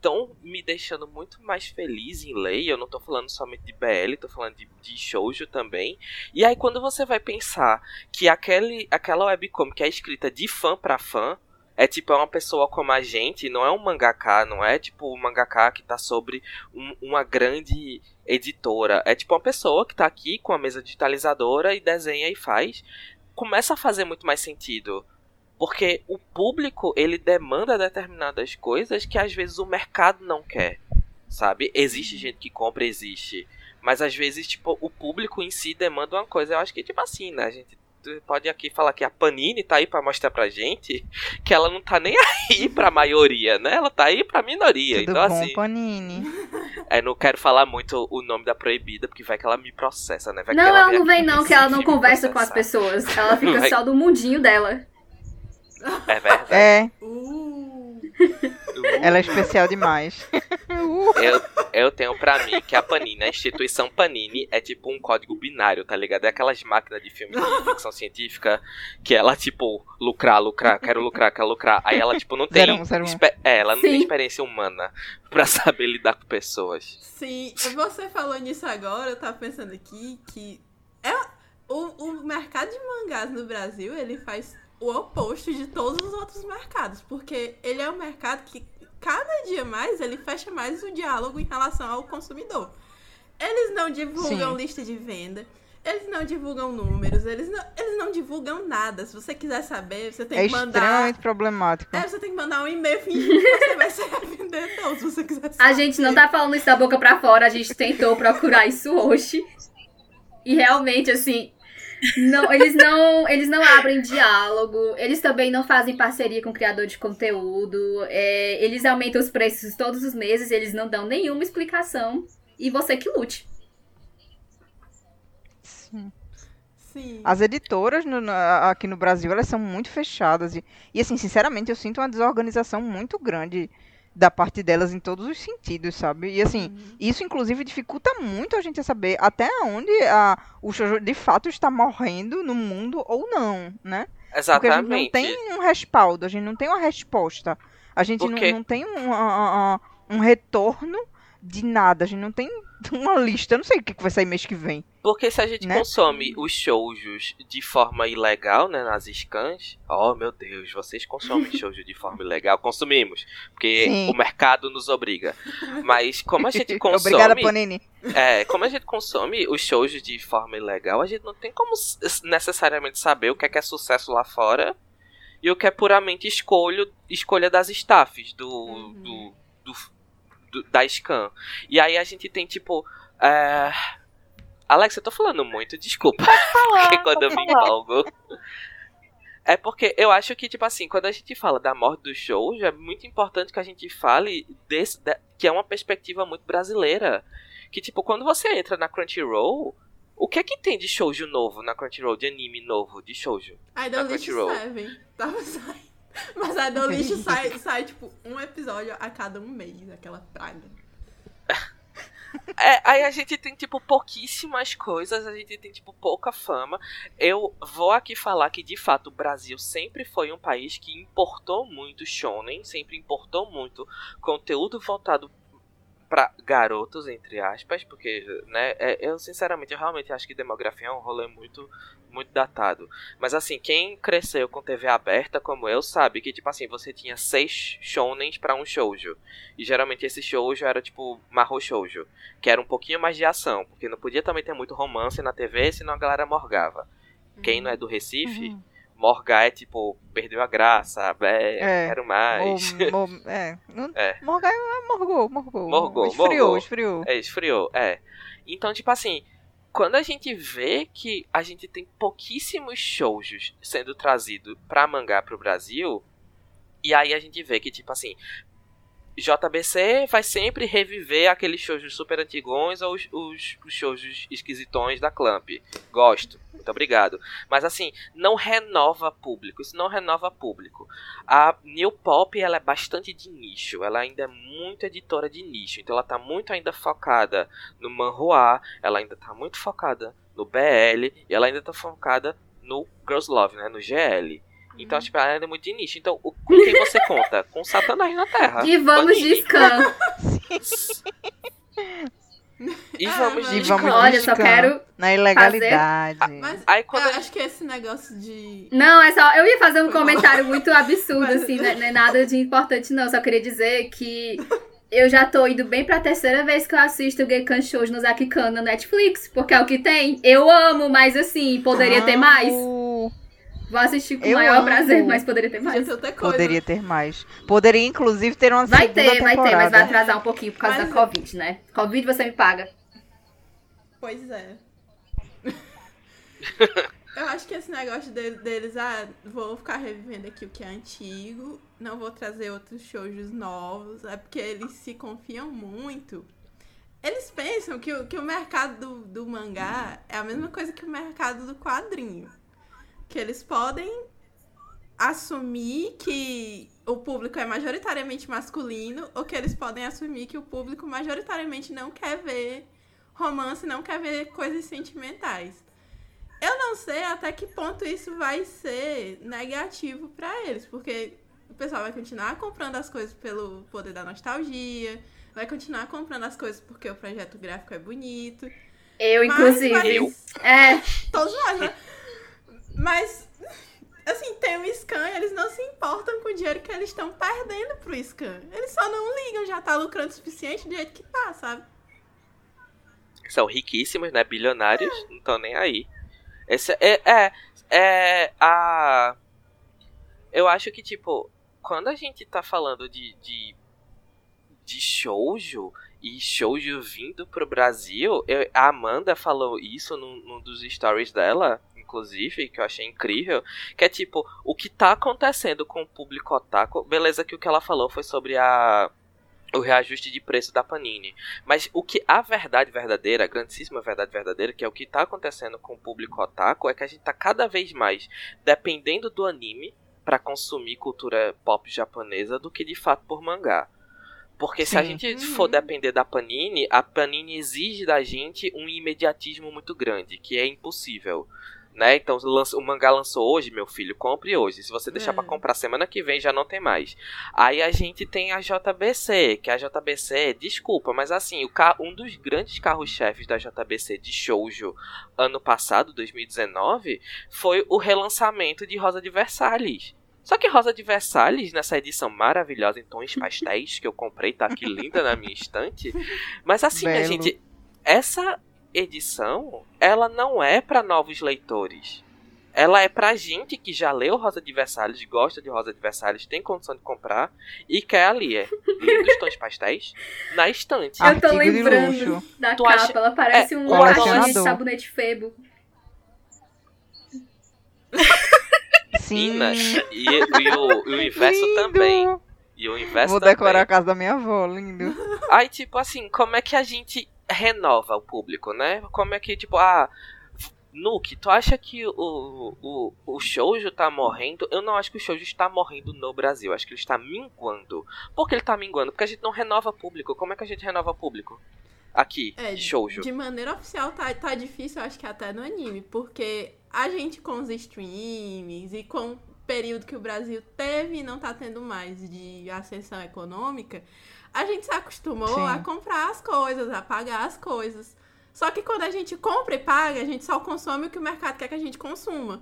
tão me deixando muito mais feliz em ler. Eu não tô falando somente de BL, tô falando de, de shoujo também. E aí quando você vai pensar que aquele, aquela webcomic é escrita de fã pra fã, é tipo é uma pessoa como a gente, não é um mangaka, não é tipo um mangaka que tá sobre um- uma grande editora. É tipo uma pessoa que tá aqui com a mesa digitalizadora e desenha e faz. Começa a fazer muito mais sentido. Porque o público, ele demanda determinadas coisas que às vezes o mercado não quer, sabe? Existe gente que compra, existe. Mas às vezes, tipo, o público em si demanda uma coisa. Eu acho que, tipo assim, né? A gente pode aqui falar que a Panini tá aí pra mostrar pra gente que ela não tá nem aí pra maioria, né? Ela tá aí pra minoria. Tudo então, bom, assim, Panini? é, não quero falar muito o nome da proibida, porque vai que ela me processa, né? Vai que Não, ela vem não vem não, que ela não conversa com as pessoas. Ela fica Vai- só do mundinho dela. É verdade. É, Uh, ela é especial demais. Eu, eu tenho pra mim que a Panini, a instituição Panini, é tipo um código binário, tá ligado? É aquelas máquinas de filme de ficção científica que ela, tipo, lucrar, lucrar, quero lucrar, quero lucrar. Aí ela, tipo, não tem. Zero um, zero um. espe- É, ela não tem Sim. experiência humana pra saber lidar com pessoas. sim, você falou nisso agora, eu tava pensando aqui que é, o, o mercado de mangás no Brasil, ele faz o oposto de todos os outros mercados, porque ele é um mercado que cada dia mais ele fecha mais o diálogo em relação ao consumidor. Eles não divulgam Sim. lista de venda, eles não divulgam números, eles não, eles não divulgam nada. Se você quiser saber, você tem É que mandar. extremamente problemático. É, você tem que mandar um e-mail fingindo que você vai ser revendedor, se você quiser saber. A gente não tá falando isso da boca pra fora, a gente tentou procurar isso hoje. E realmente, assim, não, eles não, eles não abrem diálogo, eles também não fazem parceria com o criador de conteúdo, é, eles aumentam os preços todos os meses, eles não dão nenhuma explicação. E você que lute. Sim. Sim. As editoras no- na- aqui no Brasil, elas são muito fechadas. E, e, assim, sinceramente, eu sinto uma desorganização muito grande da parte delas em todos os sentidos, sabe? E, assim, Uhum. isso, inclusive, dificulta muito a gente a saber até onde a, o shoujo de fato está morrendo no mundo ou não, né? Porque a gente não Exatamente. tem um respaldo, a gente não tem uma resposta. A gente não, não tem um- um retorno de nada. A gente não tem uma lista. Eu não sei o que vai sair mês que vem. Porque se a gente Né? consome os shoujos de forma ilegal, né, nas scans, oh meu Deus, vocês consomem shoujo de forma ilegal? Consumimos, porque Sim. o mercado nos obriga. Mas como a gente consome, Obrigada, Panini. é, como a gente consome os shoujos de forma ilegal, a gente não tem como necessariamente saber o que é que é sucesso lá fora e o que é puramente escolho, escolha das staffs do, Uhum. do, do- do- da scan. E aí a gente tem tipo, é... Alex, eu tô falando muito, desculpa. Porque quando eu me empolgo. É porque eu acho que, tipo assim, quando a gente fala da morte do show, é muito importante que a gente fale desse, da- que é uma perspectiva muito brasileira. Que, tipo, quando você entra na Crunchyroll, o que é que tem de shoujo novo na Crunchyroll, de anime novo, de shoujo? Na Lixo Crunchyroll. 7. Tava saindo. Mas a Idol Lixo sai, sai, tipo, um episódio a cada um mês, aquela praga. É, aí a gente tem, tipo, pouquíssimas coisas, a gente tem, tipo, pouca fama. Eu vou aqui falar que, de fato, o Brasil sempre foi um país que importou muito shonen, sempre importou muito conteúdo voltado para garotos, entre aspas, porque, né, é, eu sinceramente, eu realmente acho que demografia é um rolê muito, muito datado. Mas assim, quem cresceu com TV aberta, como eu, sabe que, tipo assim, você tinha seis shounens para um shoujo. E geralmente esse shoujo era, tipo, marro shoujo, que era um pouquinho mais de ação, porque não podia também ter muito romance na TV, senão a galera morgava. Quem não é do Recife... Uhum. Morgar é tipo, perdeu a graça, é, É. quero mais. Mo- mo- é. Não- É. Morgar é morgou, morgou. Morgou, Esfriou, morgou. esfriou. É, esfriou, é. Então, tipo assim, quando a gente vê que a gente tem pouquíssimos shoujos sendo trazidos pra mangá pro Brasil, e aí a gente vê que, tipo assim, JBC vai sempre reviver aqueles shoujos super antigões ou os, os, shoujos esquisitões da Clamp. Gosto, muito obrigado. Mas assim, não renova público, isso não renova público. A New Pop, ela é bastante de nicho, ela ainda é muito editora de nicho, então ela tá muito ainda focada no manhua, ela ainda tá muito focada no BL, e ela ainda tá focada no Girls Love, né, no GL. Então, tipo, ela é muito de nicho. Então, o- com quem você conta? Com Satanás na Terra. E vamos de scan. E Ah, vamos mas- de E vamos. Olha, eu só quero. Na ilegalidade. Mas Aí quando eu a acho que esse negócio de. Não, é só. Eu ia fazer um comentário muito absurdo, Mas- assim, não é, não é nada de importante, não. Só queria dizer que eu já tô indo bem pra terceira vez que eu assisto o Geikan Shows no Zakikan na Netflix, porque é o que tem. Eu amo, mas assim, poderia ter mais. Vou assistir com o maior amo. prazer, mas poderia ter mais. ter. Poderia ter mais. Poderia, inclusive, ter uma Vai segunda ter, vai ter, mas temporada. vai atrasar um pouquinho por causa Mas- da Covid, né? Covid você me paga. Pois é. Eu acho que esse negócio de- deles, ah, vou ficar revivendo aqui o que é antigo, não vou trazer outros shoujos novos, é porque eles se confiam muito. Eles pensam que o, que o mercado do, do mangá é a mesma coisa que o mercado do quadrinho. Que eles podem assumir que o público é majoritariamente masculino ou que eles podem assumir que o público majoritariamente não quer ver romance, não quer ver coisas sentimentais. Eu não sei até que ponto isso vai ser negativo pra eles, porque o pessoal vai continuar comprando as coisas pelo poder da nostalgia, vai continuar comprando as coisas porque o projeto gráfico é bonito. Eu, Mas inclusive. Eu. É, Todos nós, né? Mas, assim, tem o Scan, eles não se importam com o dinheiro que eles estão perdendo pro Scan. Eles só não ligam, já tá lucrando o suficiente do jeito que tá, sabe? são riquíssimos, né? Bilionários, não estão nem aí. Esse é, é, é a. Eu acho que, tipo, quando a gente tá falando de, de, de shoujo e shoujo vindo pro Brasil, eu- a Amanda falou isso num, num dos stories dela, inclusive, que eu achei incrível, que é tipo, o que tá acontecendo com o público otaku, beleza que o que ela falou foi sobre a o reajuste de preço da Panini. Mas o que a verdade verdadeira, a grandíssima verdade verdadeira, que é o que tá acontecendo com o público otaku, é que a gente tá cada vez mais dependendo do anime para consumir cultura pop japonesa do que de fato por mangá. Porque se a Sim. gente Uhum. for depender da Panini, a Panini exige da gente um imediatismo muito grande, que é impossível. Né? Então lança- o mangá lançou hoje, meu filho, compre hoje. Se você deixar É. pra comprar semana que vem, já não tem mais. Aí a gente tem a JBC, que a JBC, desculpa, mas assim, o um dos grandes carros-chefes da JBC de shoujo ano passado, 2019, foi o relançamento de Rosa de Versalhes. Só que Rosa de Versalhes, nessa edição maravilhosa em tons pastéis, que eu comprei, tá aqui linda na minha estante. Mas assim, a gente, essa edição, ela não é pra novos leitores. Ela é pra gente que já leu Rosa de Versalhes, gosta de Rosa de Versalhes, tem condição de comprar e quer ali, é lindos tons pastéis, na estante. Eu tô Artigo lembrando luxo. da Tu capa, acha- ela parece é, um colecionador. balde de sabonete febo. Sim. Ina, e, e o, e o inverso Lindo. também. E o inverso Vou também. decorar a casa da minha avó, lindo. Aí, tipo assim, como é que a gente renova o público, né? Como é que, tipo, ah. Nuke, tu acha que o, o, o shoujo tá morrendo? Eu não acho que o shoujo está morrendo no Brasil. Acho que ele está minguando. Por que ele tá minguando? Porque a gente não renova público. Como é que a gente renova público? Aqui, É, de shoujo. De maneira oficial tá, tá difícil, eu acho que até no anime, porque a gente com os streams e com o período que o Brasil teve e não tá tendo mais de ascensão econômica, a gente se acostumou Sim. a comprar as coisas, a pagar as coisas. Só que quando a gente compra e paga, a gente só consome o que o mercado quer que a gente consuma.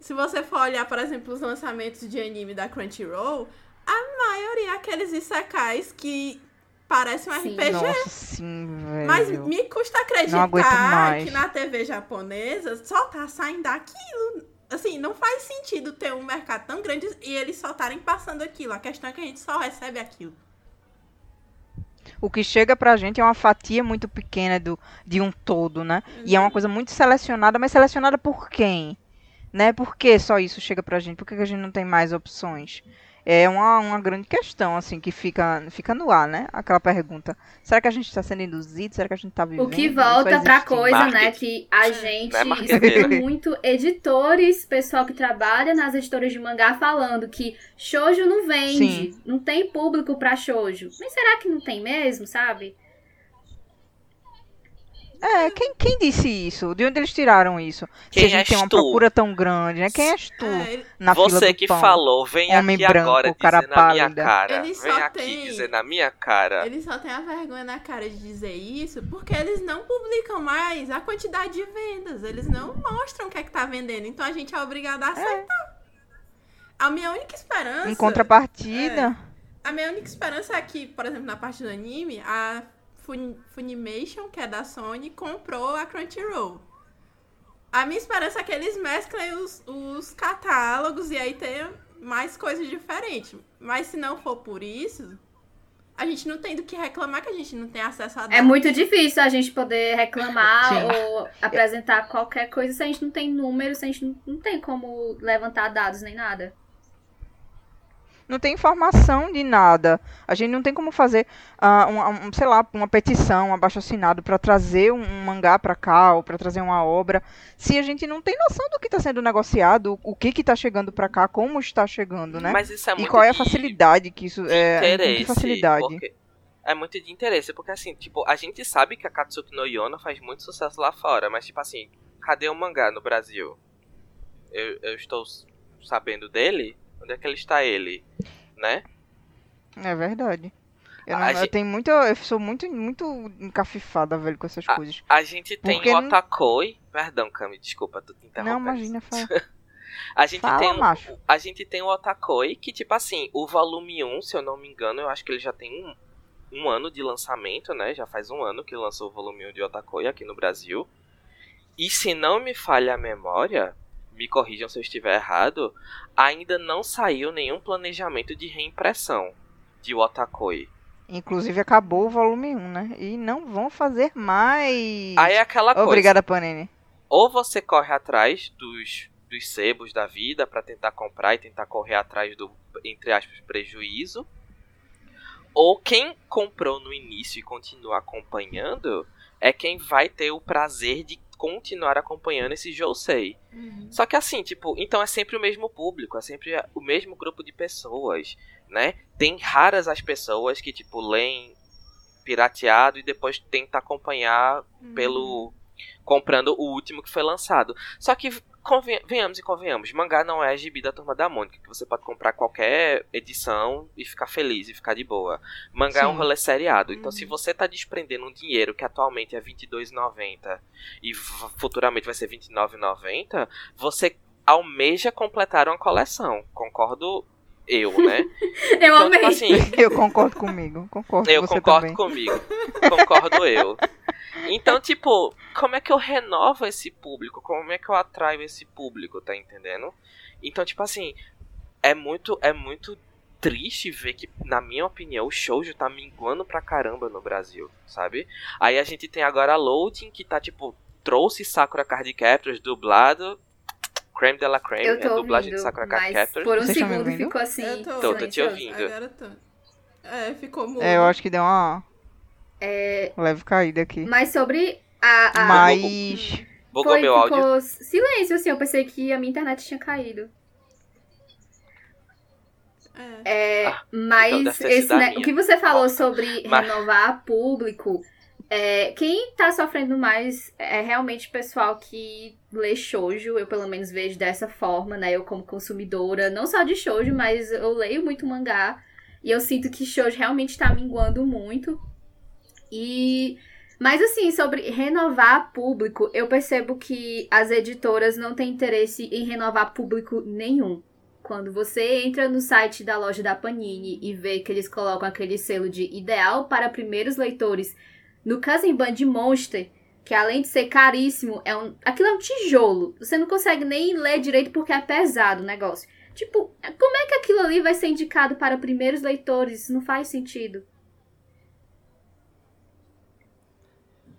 Se você for olhar, por exemplo, os lançamentos de anime da Crunchyroll, a maioria é aqueles isekais que parecem um Sim. RPG. Nossa, sim, velho. Mas me custa acreditar que na TV japonesa só tá saindo aquilo. Assim, não faz sentido ter um mercado tão grande e eles só estarem passando aquilo. A questão é que a gente só recebe aquilo. O que chega pra gente é uma fatia muito pequena do, de um todo, né? E é uma coisa muito selecionada, mas selecionada por quem? Né? Por que só isso chega pra gente? Por que que a gente não tem mais opções? É uma, uma grande questão, assim, que fica, fica no ar, né? Aquela pergunta. Será que a gente está sendo induzido? Será que a gente está vivendo? O que volta pra coisa, né? Marketing. Que a gente Não é escuta muito editores, pessoal que trabalha nas editoras de mangá falando que shoujo não vende, Sim. não tem público pra shoujo. Mas será que não tem mesmo, sabe? É, quem, quem disse isso? De onde eles tiraram isso? Quem Se a gente tem uma tu? procura tão grande, né? Quem és tu É, na fila Você do que pão? falou, vem Homem aqui branco, agora cara dizer na minha cara. Ele só Vem aqui tem- dizer na minha cara. Eles só têm a vergonha na cara de dizer isso porque eles não publicam mais a quantidade de vendas. Eles não mostram o que é que tá vendendo. Então a gente é obrigado a aceitar. A minha única esperança. Em contrapartida, A minha única esperança é que, por exemplo, na parte do anime, a Fun- Funimation, que é da Sony, comprou a Crunchyroll. A minha esperança é que eles mesclem os, os catálogos e aí tenha mais coisas diferentes. Mas se não for por isso, a gente não tem do que reclamar que a gente não tem acesso a dados. É muito difícil a gente poder reclamar ou apresentar qualquer coisa se a gente não tem números, se a gente não, não tem como levantar dados nem nada. Não tem informação de nada. A gente não tem como fazer, ah, uma, um, sei lá, uma petição, um abaixo assinado para trazer um, um mangá para cá ou para trazer uma obra, se a gente não tem noção do que está sendo negociado, o que que está chegando para cá, como está chegando, né? Mas isso é e muito qual é a de- facilidade que isso é? que facilidade? porque- É muito de interesse, porque assim, tipo, a gente sabe que a Katsuki no Yona faz muito sucesso lá fora, mas tipo assim, cadê o mangá no Brasil? Eu, eu estou sabendo dele? Onde é que ele está ele? Né? É verdade. Eu, A não, eu gente- muito, eu sou muito, muito encafifada, velho, com essas Ah, coisas. A gente tem Porque o não- Otakoi. Perdão, Cami, desculpa, tô te interrompendo. Não, imagina, fala. A gente Fala, tem macho. a gente tem o Otakoi, que tipo assim, o volume 1, se eu não me engano, eu acho que ele já tem um, um ano de lançamento, né? Já faz um ano que lançou o volume 1 de Otakoi aqui no Brasil. E se não me falha a memória, me corrijam se eu estiver errado, ainda não saiu nenhum planejamento de reimpressão de Otakoi. Inclusive acabou o volume 1, né? E não vão fazer mais. Aí é aquela coisa. Obrigada, Panini. ou você corre atrás dos, dos sebos da vida pra tentar comprar e tentar correr atrás do, entre aspas, prejuízo. Ou quem comprou no início e continua acompanhando é quem vai ter o prazer de continuar acompanhando esse Josei. Uhum. Só que assim, tipo, então é sempre o mesmo público, é sempre o mesmo grupo de pessoas, né? Tem raras as pessoas que, tipo, leem pirateado e depois tenta acompanhar Uhum. pelo comprando o último que foi lançado. Só que conven- venhamos e convenhamos, mangá não é gibi da turma da Mônica, que você pode comprar qualquer edição e ficar feliz e ficar de boa. Mangá é um Sim. rolê seriado, então se Uhum. você tá desprendendo um dinheiro que atualmente é R$22,90 e futuramente vai ser R$29,90, você almeja completar uma coleção. Concordo eu, né? Eu Então, amei. tipo assim, Eu concordo comigo, concordo eu concordo também. comigo. Concordo eu. Então, tipo, como é que eu renovo esse público? Como é que eu atraio esse público, tá entendendo? Então, tipo assim, é muito, é muito triste ver que, na minha opinião, o shoujo tá minguando pra caramba no Brasil, sabe? Aí a gente tem agora a Loading, que tá, tipo, trouxe Sakura Card Captors dublado. Creme de la creme, Eu é tô dublagem de ouvindo, Sakura Card mas Captors. por um Vocês segundo ficou assim. Eu tô. Tô, tô te ouvindo. Agora tô. É, ficou mudo. É, eu acho que deu uma É, leve caída aqui. mas sobre a... a Mas. Bugou foi, meu áudio. ficou silêncio, assim, eu pensei que a minha internet tinha caído. É. É, Ah, mas então deve ter esse, a né, o que você falou sobre Mas- renovar público, é, quem tá sofrendo mais é realmente o pessoal que lê shoujo, eu pelo menos vejo dessa forma, né? Eu como consumidora, não só de shoujo, mas eu leio muito mangá. E eu sinto que shoujo realmente tá minguando muito. E mas assim, sobre renovar público, eu percebo que as editoras não têm interesse em renovar público nenhum. Quando você entra no site da loja da Panini e vê que eles colocam aquele selo de ideal para primeiros leitores no Cousin Band Monster, que além de ser caríssimo, é um, aquilo é um tijolo. Você não consegue nem ler direito porque é pesado o negócio. Tipo, como é que aquilo ali vai ser indicado para primeiros leitores? Isso não faz sentido.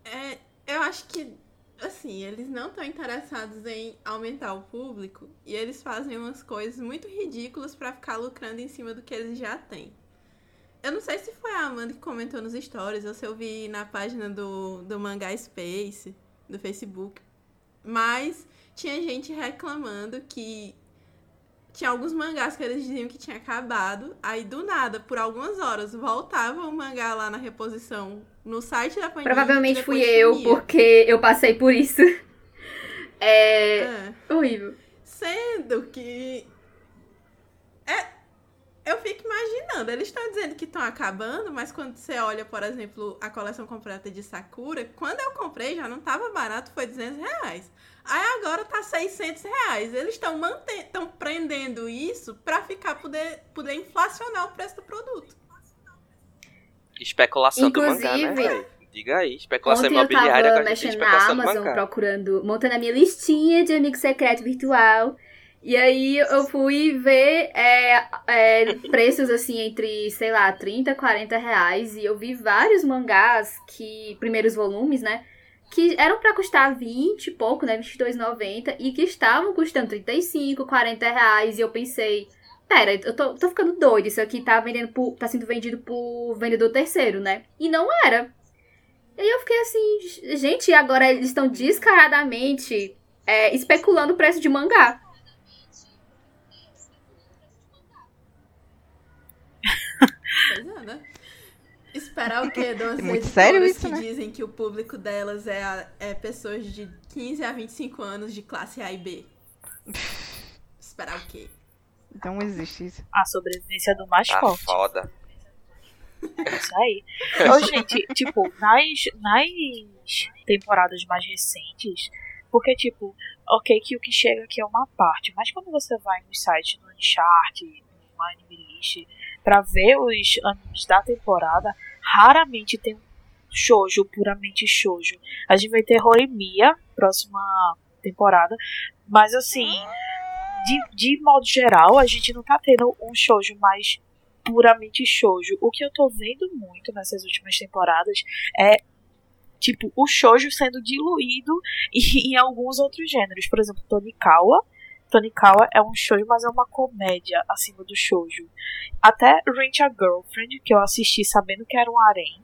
É, eu acho que, assim, eles não estão interessados em aumentar o público e eles fazem umas coisas muito ridículas para ficar lucrando em cima do que eles já têm. Eu não sei se foi a Amanda que comentou nos stories ou se eu vi na página do, do Mangá Space, do Facebook. Mas tinha gente reclamando que tinha alguns mangás que eles diziam que tinha acabado. Aí, do nada, por algumas horas, voltava o mangá lá na reposição no site da Panini. Provavelmente fui eu, sumia. porque eu passei por isso. É... é horrível. Sendo que. Eu fico imaginando, eles estão dizendo que estão acabando, mas quando você olha, por exemplo, a coleção completa de Sakura, quando eu comprei já não estava barato, foi 200 reais. Aí agora tá 600 reais. Eles estão estão prendendo isso para ficar poder, poder inflacionar o preço do produto. Especulação Inclusive, do mangá, né, Diga aí, especulação ontem imobiliária eu tava mexendo na Amazon, procurando, montando a minha listinha de amigo secreto virtual. E aí eu fui ver é, é, preços assim entre, sei lá, 30, 40 reais. E eu vi vários mangás que. Primeiros volumes, né? que eram para custar 20 e pouco, né, 22,90 e que estavam custando 35, 40 reais e eu pensei, pera, eu tô, tô ficando doido, isso aqui tá vendendo por, tá sendo vendido por vendedor terceiro, né? E não era. E eu fiquei assim, gente, agora eles estão descaradamente é, especulando o preço de mangá. Pois é, né? Esperar o quê? Duas é muito sério isso, que né? dizem que o público delas é, é pessoas de 15 a 25 anos de classe A e B. Esperar o quê? Então existe isso. A sobrevivência do mais tá forte. foda. É isso aí. Ô, gente, tipo, nas, nas temporadas mais recentes, porque, tipo, ok que o que chega aqui é uma parte, mas quando você vai no site do Uncharted, no Anime List, pra ver os animes da temporada, raramente tem um shoujo, puramente shoujo. A gente vai ter Horimiya, próxima temporada, mas assim, de, de modo geral, a gente não tá tendo um shoujo mais puramente shoujo. O que eu tô vendo muito nessas últimas temporadas é tipo o shoujo sendo diluído em, em alguns outros gêneros, por exemplo, Tonikawa Tonikawa é um shoujo, mas é uma comédia acima do shoujo. Até Rent a Girlfriend, que eu assisti sabendo que era um harem,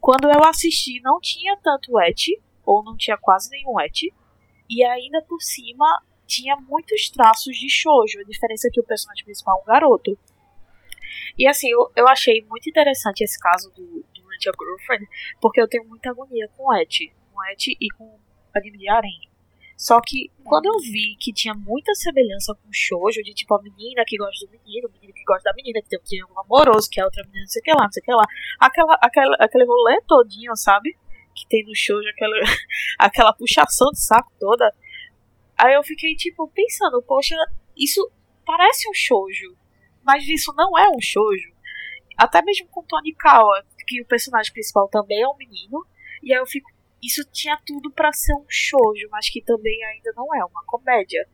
quando eu assisti não tinha tanto et, ou não tinha quase nenhum et, e ainda por cima tinha muitos traços de shoujo, a diferença é que o personagem principal é um garoto. E assim, eu, eu achei muito interessante esse caso do, do Rent a Girlfriend, porque eu tenho muita agonia com et, com et e com anime de harem. Só que quando eu vi que tinha muita semelhança com o shoujo, de tipo a menina que gosta do menino, o menino que gosta da menina, que tem um triângulo amoroso, que é outra menina, não sei o que lá, não sei o que lá. Aquela, aquela, aquele rolê todinho, sabe? Que tem no shoujo, aquela, aquela puxação de saco toda. Aí eu fiquei, tipo, pensando, poxa, isso parece um shoujo, mas isso não é um shoujo. Até mesmo com Tony Kawa, que o personagem principal também é um menino, e aí eu fico isso tinha tudo para ser um shoujo, mas que também ainda não é uma comédia.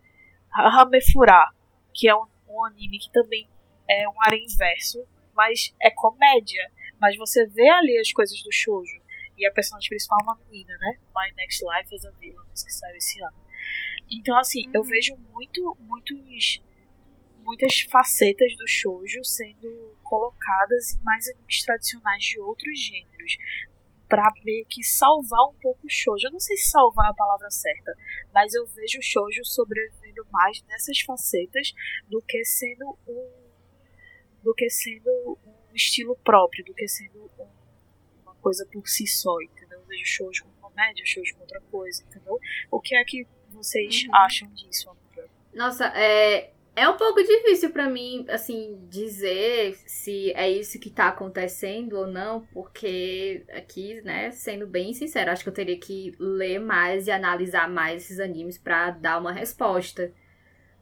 Hamefura, que é um, um, anime que também é um ar inverso, mas é comédia. Mas você vê ali as coisas do shoujo. E a personagem principal é uma menina, né? My Next Life is a Villain, que saiu esse ano. Então, assim, uhum. eu vejo muito, muitos, muitas facetas do shoujo sendo colocadas em mais animes tradicionais de outros gêneros para meio que salvar um pouco o shoujo. Eu não sei se salvar é a palavra certa, mas eu vejo o shoujo sobrevivendo mais nessas facetas do que sendo um do que sendo um estilo próprio, do que sendo um, uma coisa por si só, entendeu? Eu vejo shoujo como comédia, shoujo como outra coisa, entendeu? O que é que vocês uhum. acham disso, Nossa, é, É um pouco difícil para mim, assim, dizer se é isso que tá acontecendo ou não, porque aqui, né, sendo bem sincero, acho que eu teria que ler mais e analisar mais esses animes para dar uma resposta.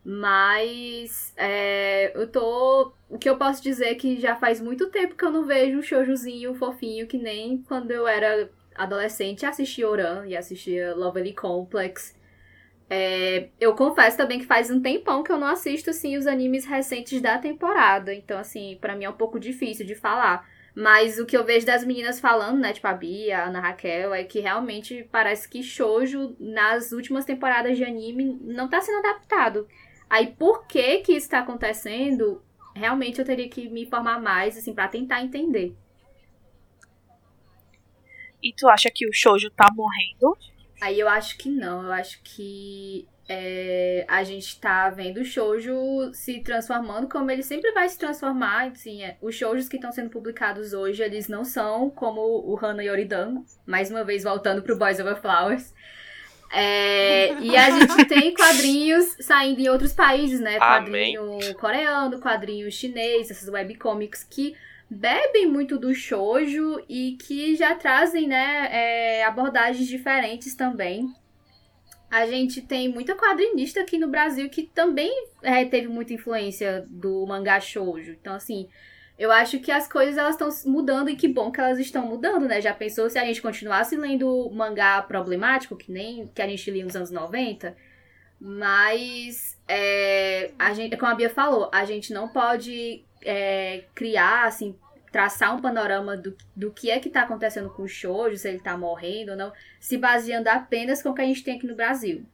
Mas é, eu tô. O que eu posso dizer é que já faz muito tempo que eu não vejo um shoujozinho fofinho que nem quando eu era adolescente assistia Oran e assistia Lovely Complex. É, eu confesso também que faz um tempão que eu não assisto assim os animes recentes da temporada, então assim, para mim é um pouco difícil de falar. Mas o que eu vejo das meninas falando, né, tipo a Bia, a Ana Raquel, é que realmente parece que shoujo nas últimas temporadas de anime não tá sendo adaptado. Aí por que que isso tá acontecendo? Realmente eu teria que me informar mais assim para tentar entender. E tu acha que o shoujo tá morrendo? Aí eu acho que não, eu acho que é, a gente tá vendo o shoujo se transformando como ele sempre vai se transformar. Assim, é, os shoujos que estão sendo publicados hoje, eles não são como o Hana Yoridan, mais uma vez voltando pro Boys Over Flowers. É, e a gente tem quadrinhos saindo em outros países, né? Quadrinho Amém. coreano, quadrinho chinês, essas webcomics que bebem muito do shoujo e que já trazem, né, é, abordagens diferentes também. A gente tem muita quadrinista aqui no Brasil que também é, teve muita influência do mangá shoujo. Então, assim, eu acho que as coisas elas estão mudando e que bom que elas estão mudando, né? Já pensou se a gente continuasse lendo mangá problemático, que nem que a gente lia nos anos 90? Mas, é, a gente, como a Bia falou, a gente não pode é, criar, assim, traçar um panorama do, do que é que está acontecendo com o shoujo, se ele está morrendo ou não, se baseando apenas com o que a gente tem aqui no Brasil.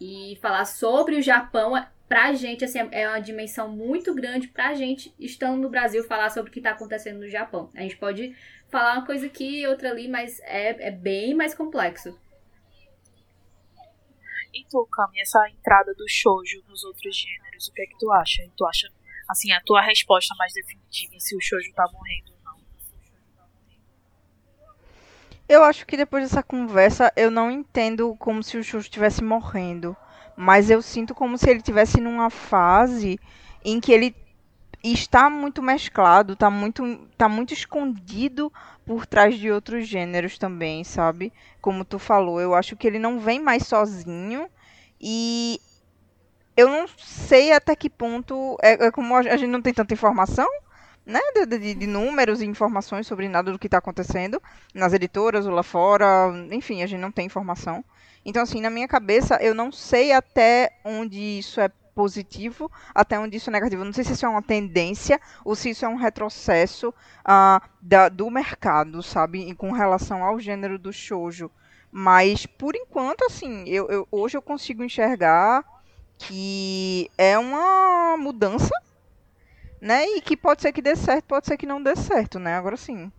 E falar sobre o Japão, pra gente, assim, é uma dimensão muito grande pra gente, estando no Brasil, falar sobre o que está acontecendo no Japão. A gente pode falar uma coisa aqui outra ali, mas é, é bem mais complexo. E tu, Cami, essa entrada do shoujo nos outros gêneros, o que é que tu acha? Tu acha assim, a tua resposta mais definitiva se o shoujo tá morrendo ou não. Eu acho que depois dessa conversa eu não entendo como se o shoujo estivesse morrendo, mas eu sinto como se ele estivesse numa fase em que ele está muito mesclado, está muito, tá muito escondido por trás de outros gêneros também, sabe? Como tu falou, eu acho que ele não vem mais sozinho e eu não sei até que ponto. É, é como a gente não tem tanta informação, né? De, de, de números e informações sobre nada do que está acontecendo nas editoras ou lá fora. Enfim, a gente não tem informação. Então, assim, na minha cabeça, eu não sei até onde isso é positivo, até onde isso é negativo. Não sei se isso é uma tendência ou se isso é um retrocesso uh, da, do mercado, sabe? Com relação ao gênero do shoujo. Mas, por enquanto, assim, eu, eu hoje eu consigo enxergar que é uma mudança, né? E que pode ser que dê certo, pode ser que não dê certo, né? Agora sim.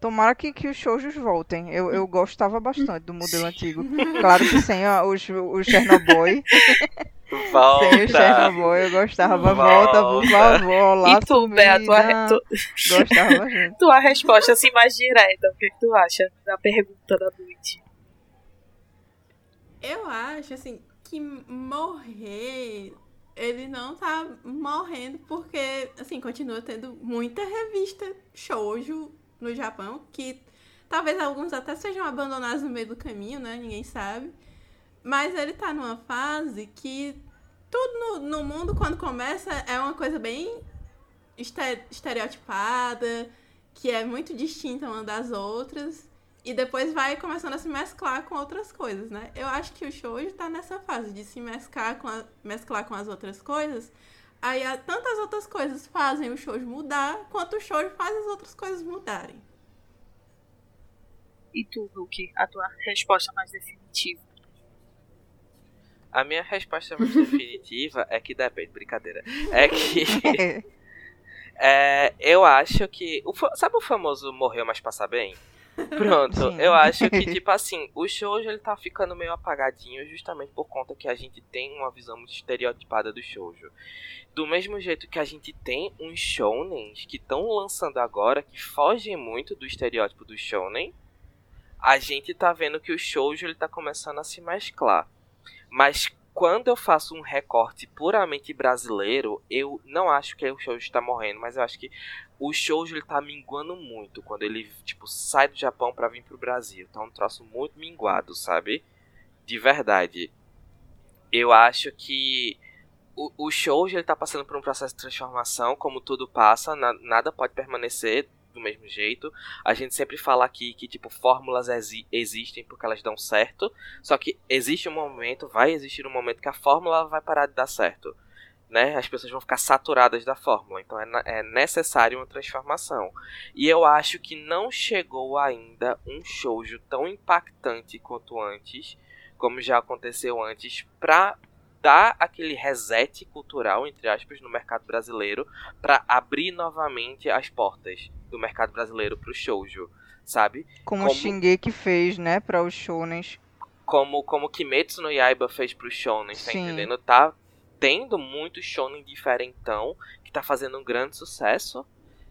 Tomara que, que os shoujos voltem. Eu, eu gostava bastante do modelo antigo. Claro que sem a, o, o Chernobyl. Volta. Sem o Chernobyl eu gostava. Volta, por favor. Lá e tu, Bé, tua, tu... Gostava bastante. tua resposta assim mais direta. O que, que tu acha da pergunta da noite? Eu acho, assim, que morrer, ele não tá morrendo porque, assim, continua tendo muita revista shoujo no Japão, que talvez alguns até sejam abandonados no meio do caminho, né? Ninguém sabe. Mas ele tá numa fase que tudo no, no mundo, quando começa, é uma coisa bem estereotipada, que é muito distinta uma das outras. E depois vai começando a se mesclar com outras coisas, né? Eu acho que o shoujo tá nessa fase de se mesclar com, a, mesclar com as outras coisas. Aí tantas outras coisas fazem o shoujo mudar, quanto o shoujo faz as outras coisas mudarem. E tu, Luke, a tua resposta mais definitiva? A minha resposta mais definitiva é que depende, brincadeira. É que. é, eu acho que. O, sabe o famoso morreu, mas passa bem? Pronto, Sim. eu acho que, tipo assim, o shoujo ele tá ficando meio apagadinho justamente por conta que a gente tem uma visão muito estereotipada do shoujo. Do mesmo jeito que a gente tem uns shounens que estão lançando agora que fogem muito do estereótipo do shounen, a gente tá vendo que o shoujo ele tá começando a se mesclar. Mas quando eu faço um recorte puramente brasileiro, eu não acho que o shoujo está morrendo, mas eu acho que o shoujo ele tá minguando muito quando ele tipo sai do Japão para vir pro Brasil. Tá um troço muito minguado, sabe? De verdade. Eu acho que o, o shoujo ele tá passando por um processo de transformação, como tudo passa, na, nada pode permanecer do mesmo jeito. A gente sempre fala aqui que, tipo, fórmulas exi existem porque elas dão certo. Só que existe um momento, vai existir um momento que a fórmula vai parar de dar certo. Né? As pessoas vão ficar saturadas da fórmula. Então é, é necessário uma transformação. E eu acho que não chegou ainda um shoujo tão impactante quanto antes, como já aconteceu antes, pra dar aquele reset cultural, entre aspas, no mercado brasileiro, para abrir novamente as portas do mercado brasileiro pro shoujo, sabe? Como, como o Shingeki fez, né, para os shounens. Como como Kimetsu no Yaiba fez pro shonen, tá Sim. entendendo? Tá tendo muito shonen diferentão que tá fazendo um grande sucesso.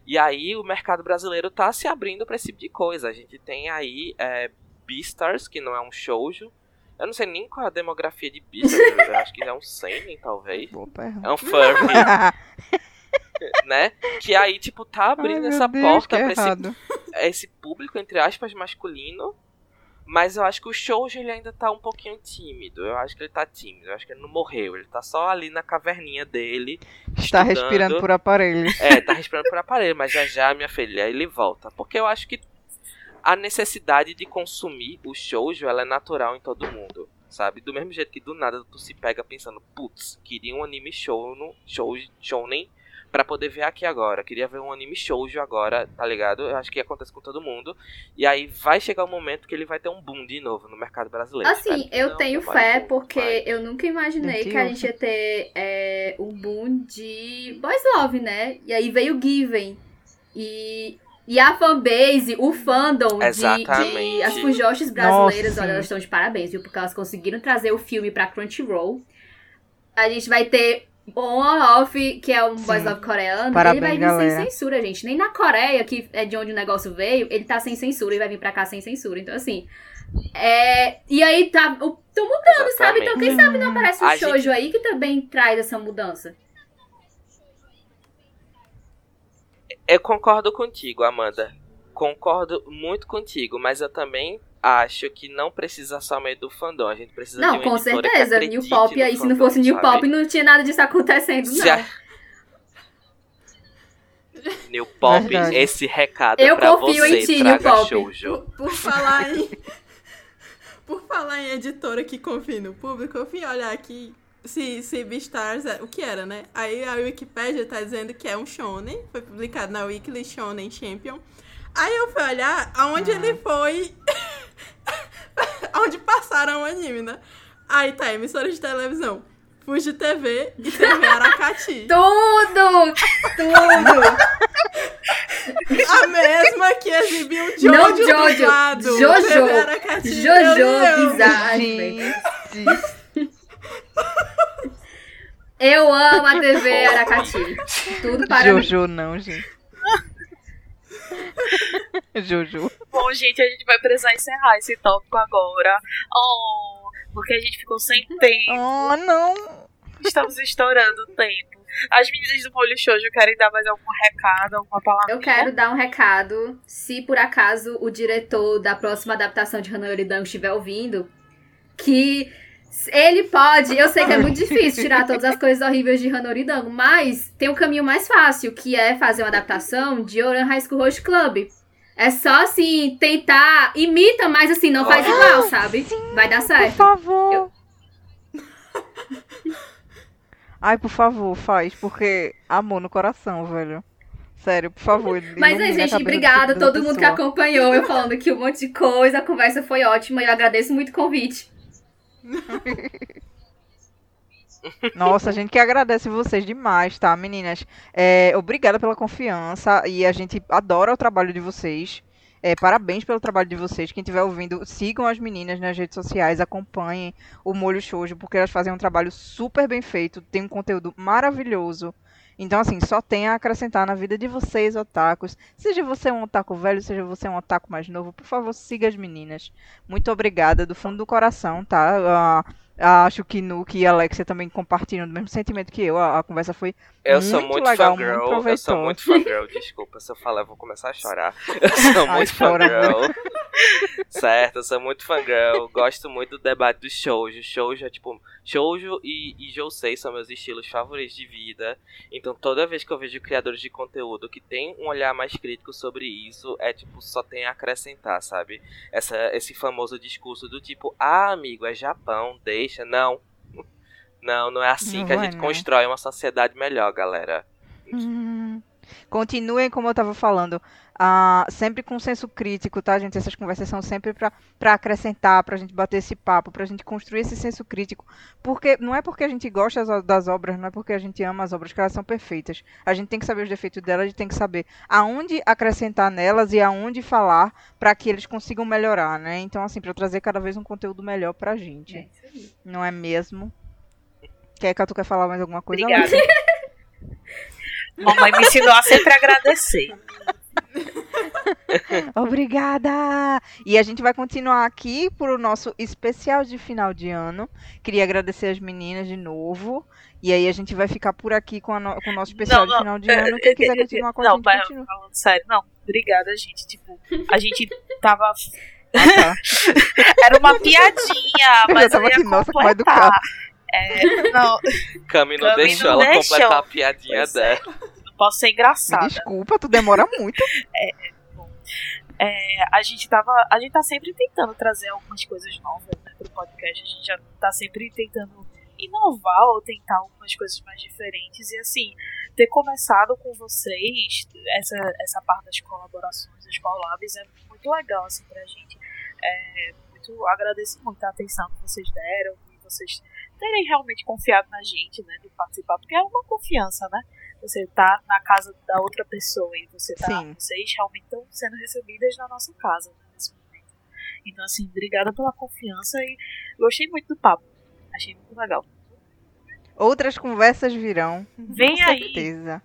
E aí o mercado brasileiro tá se abrindo para esse tipo de coisa. A gente tem aí é, Beastars, que não é um shoujo. Eu não sei nem qual é a demografia de Beastars, eu acho que é um seinen, talvez. É um furry. né? Que aí, tipo, tá abrindo Ai, essa Deus, porta pra esse, esse, público, entre aspas, masculino. Mas eu acho que o Shoujo ele ainda tá um pouquinho tímido. Eu acho que ele tá tímido. Eu acho que ele não morreu. Ele tá só ali na caverninha dele. Está respirando por aparelho. É, tá respirando por aparelho. Mas já já, minha filha, ele volta. Porque eu acho que a necessidade de consumir o shoujo ela é natural em todo mundo, sabe? Do mesmo jeito que do nada tu se pega pensando, putz, queria um anime shounen para poder ver aqui agora. Queria ver um anime shoujo agora, tá ligado? Eu acho que acontece com todo mundo. E aí vai chegar o um momento que ele vai ter um boom de novo no mercado brasileiro. Assim, eu não, tenho fé porque vai. eu nunca imaginei que a gente ia ter é, um boom de boys love, né? E aí veio Given. E e a fanbase, o fandom de, de, as fujoshis brasileiras, Nossa. olha, elas estão de parabéns, viu? Porque elas conseguiram trazer o filme pra Crunchyroll. A gente vai ter On or Off, que é um Sim. Boys Love coreano, Parabéns, ele vai vir galera. sem censura, gente. Nem na Coreia, que é de onde o negócio veio, ele tá sem censura e vai vir pra cá sem censura. Então, assim. É... E aí tá. Tô mudando, Exatamente. sabe? Então, quem sabe não aparece um shoujo gente... aí que também traz essa mudança. Eu concordo contigo, Amanda. Concordo muito contigo, mas eu também acho que não precisa somente do fandom. A gente precisa não, de uma com certeza. New Pop aí, se não fosse New Pop, não tinha nada disso acontecendo, não. Já... New Pop, Verdade. esse recado eu pra confio você, em ti, New Pop. Shoujo. Por, por falar em... por falar em editora que confia no público, eu fui olhar aqui se, se Beastars, é, o que era, né? Aí a Wikipedia tá dizendo que é um shonen, foi publicado na Weekly Shonen Champion. Aí eu fui olhar aonde ah. ele foi. aonde passaram o anime, né? Aí tá, emissora de televisão. Fuji TV e TV Aracati. Tudo! Tudo! A mesma que exibiu o Jojo Não, Jojo. Jojo. Jojo bizarro. Eu amo a TV Aracati. Tudo para Jojo mim. não, gente. Juju. Bom, gente, a gente vai precisar encerrar esse tópico agora. Oh, porque a gente ficou sem tempo. Oh, não. Estamos estourando o tempo. As meninas do Molho Shoujo querem dar mais algum recado, alguma palavra? Eu quero dar um recado. Se por acaso o diretor da próxima adaptação de Hanayori Dango estiver ouvindo, que ele pode, eu sei que é muito difícil tirar todas as coisas horríveis de Hanoridango, mas tem um caminho mais fácil, que é fazer uma adaptação de Oran High School Host Club. É só assim, tentar, imita, mas assim, não faz igual, sabe? Sim, Vai dar certo. Por favor. Eu... Ai, por favor, faz, porque amor no coração, velho. Sério, por favor. Mas aí, gente, obrigada a todo mundo que acompanhou eu falando aqui um monte de coisa. A conversa foi ótima e eu agradeço muito o convite. Nossa, a gente que agradece vocês demais, tá, meninas? É, obrigada pela confiança e a gente adora o trabalho de vocês. É, parabéns pelo trabalho de vocês. Quem estiver ouvindo, sigam as meninas nas redes sociais, acompanhem o Molho Shoujo, porque elas fazem um trabalho super bem feito, tem um conteúdo maravilhoso. Então, assim, só tem a acrescentar na vida de vocês, otakus. Seja você um otaku velho, seja você um otaku mais novo, por favor, siga as meninas. Muito obrigada, do fundo do coração, tá? Uh, Acho que Nuke e Alexia também compartilham do mesmo sentimento que eu. A, a conversa foi Eu muito sou muito legal, fangirl, muito eu sou proveitosa. muito fangirl, desculpa, se eu falar eu vou começar a chorar. Eu sou Ai, muito fangirl. certo, eu sou muito fangirl, gosto muito do debate do shoujo. Shoujo é tipo, shoujo e, e jousei são meus estilos favoritos de vida. Então toda vez que eu vejo criadores de conteúdo que tem um olhar mais crítico sobre isso, é tipo, só tem a acrescentar, sabe? Essa, esse famoso discurso do tipo, ah, amigo, é Japão, deixa. Não. Não, não é assim Não que a vai, gente né? constrói uma sociedade melhor, galera. Hum. Continuem, como eu tava falando, ah, sempre com senso crítico, tá, gente? Essas conversas são sempre pra pra acrescentar, pra gente bater esse papo, pra gente construir esse senso crítico. Porque não é porque a gente gosta das- obras, não é porque a gente ama as obras que elas são perfeitas. A gente tem que saber os defeitos delas, a gente tem que saber aonde acrescentar nelas e aonde falar pra que eles consigam melhorar, né? Então, assim, pra trazer cada vez um conteúdo melhor pra gente. É isso aí. Não é mesmo? Quer que tu quer falar mais alguma coisa? Obrigada. Mamãe me ensinou a sempre agradecer. Obrigada! E a gente vai continuar aqui para o nosso especial de final de ano. Queria agradecer as meninas de novo. E aí a gente vai ficar por aqui com, a no- com o nosso especial Não, de não, final de ano. Quem quiser continuar com a não, gente, mas continua. falando sério, não, obrigada, gente. Tipo, a gente tava. Ah, tá. Era uma piadinha, Eu mas eu ia aqui, nossa, como educado. É, não, Cami não Cami deixou não ela deixou. completar a piadinha Pois é. dela. não posso ser Me engraçada. desculpa, tu demora muito. É, a gente tava. A gente tá sempre tentando trazer algumas coisas novas né, pro podcast. A gente já tá sempre tentando inovar ou tentar algumas coisas mais diferentes. E assim, ter começado com vocês, essa, essa parte das colaborações, das collabs, é muito legal assim pra gente. É, muito, agradeço muito a atenção que vocês deram e vocês terem realmente confiado na gente, né? De participar, porque é uma confiança, né? Você tá na casa da outra pessoa e você tá. Sim. Vocês realmente estão sendo recebidas na nossa casa, né, nesse momento. Então, assim, obrigada pela confiança e gostei muito do papo. Achei muito legal. Outras conversas virão. Vem com aí. certeza.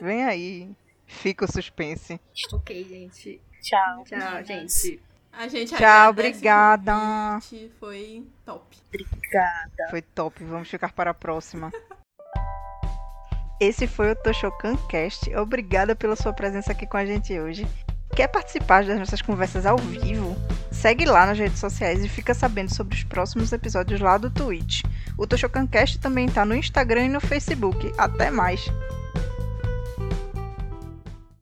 Vem aí. Fica o suspense. Ok, gente. Tchau. Tchau, gente. A gente Tchau, obrigada. Foi top. Obrigada. Foi top, vamos ficar para a próxima. Esse foi o Toshokan Cast. Obrigada pela sua presença aqui com a gente hoje. Quer participar das nossas conversas ao vivo? Segue lá nas redes sociais e fica sabendo sobre os próximos episódios lá do Twitch. O Toshokan Cast também está no Instagram e no Facebook. Até mais!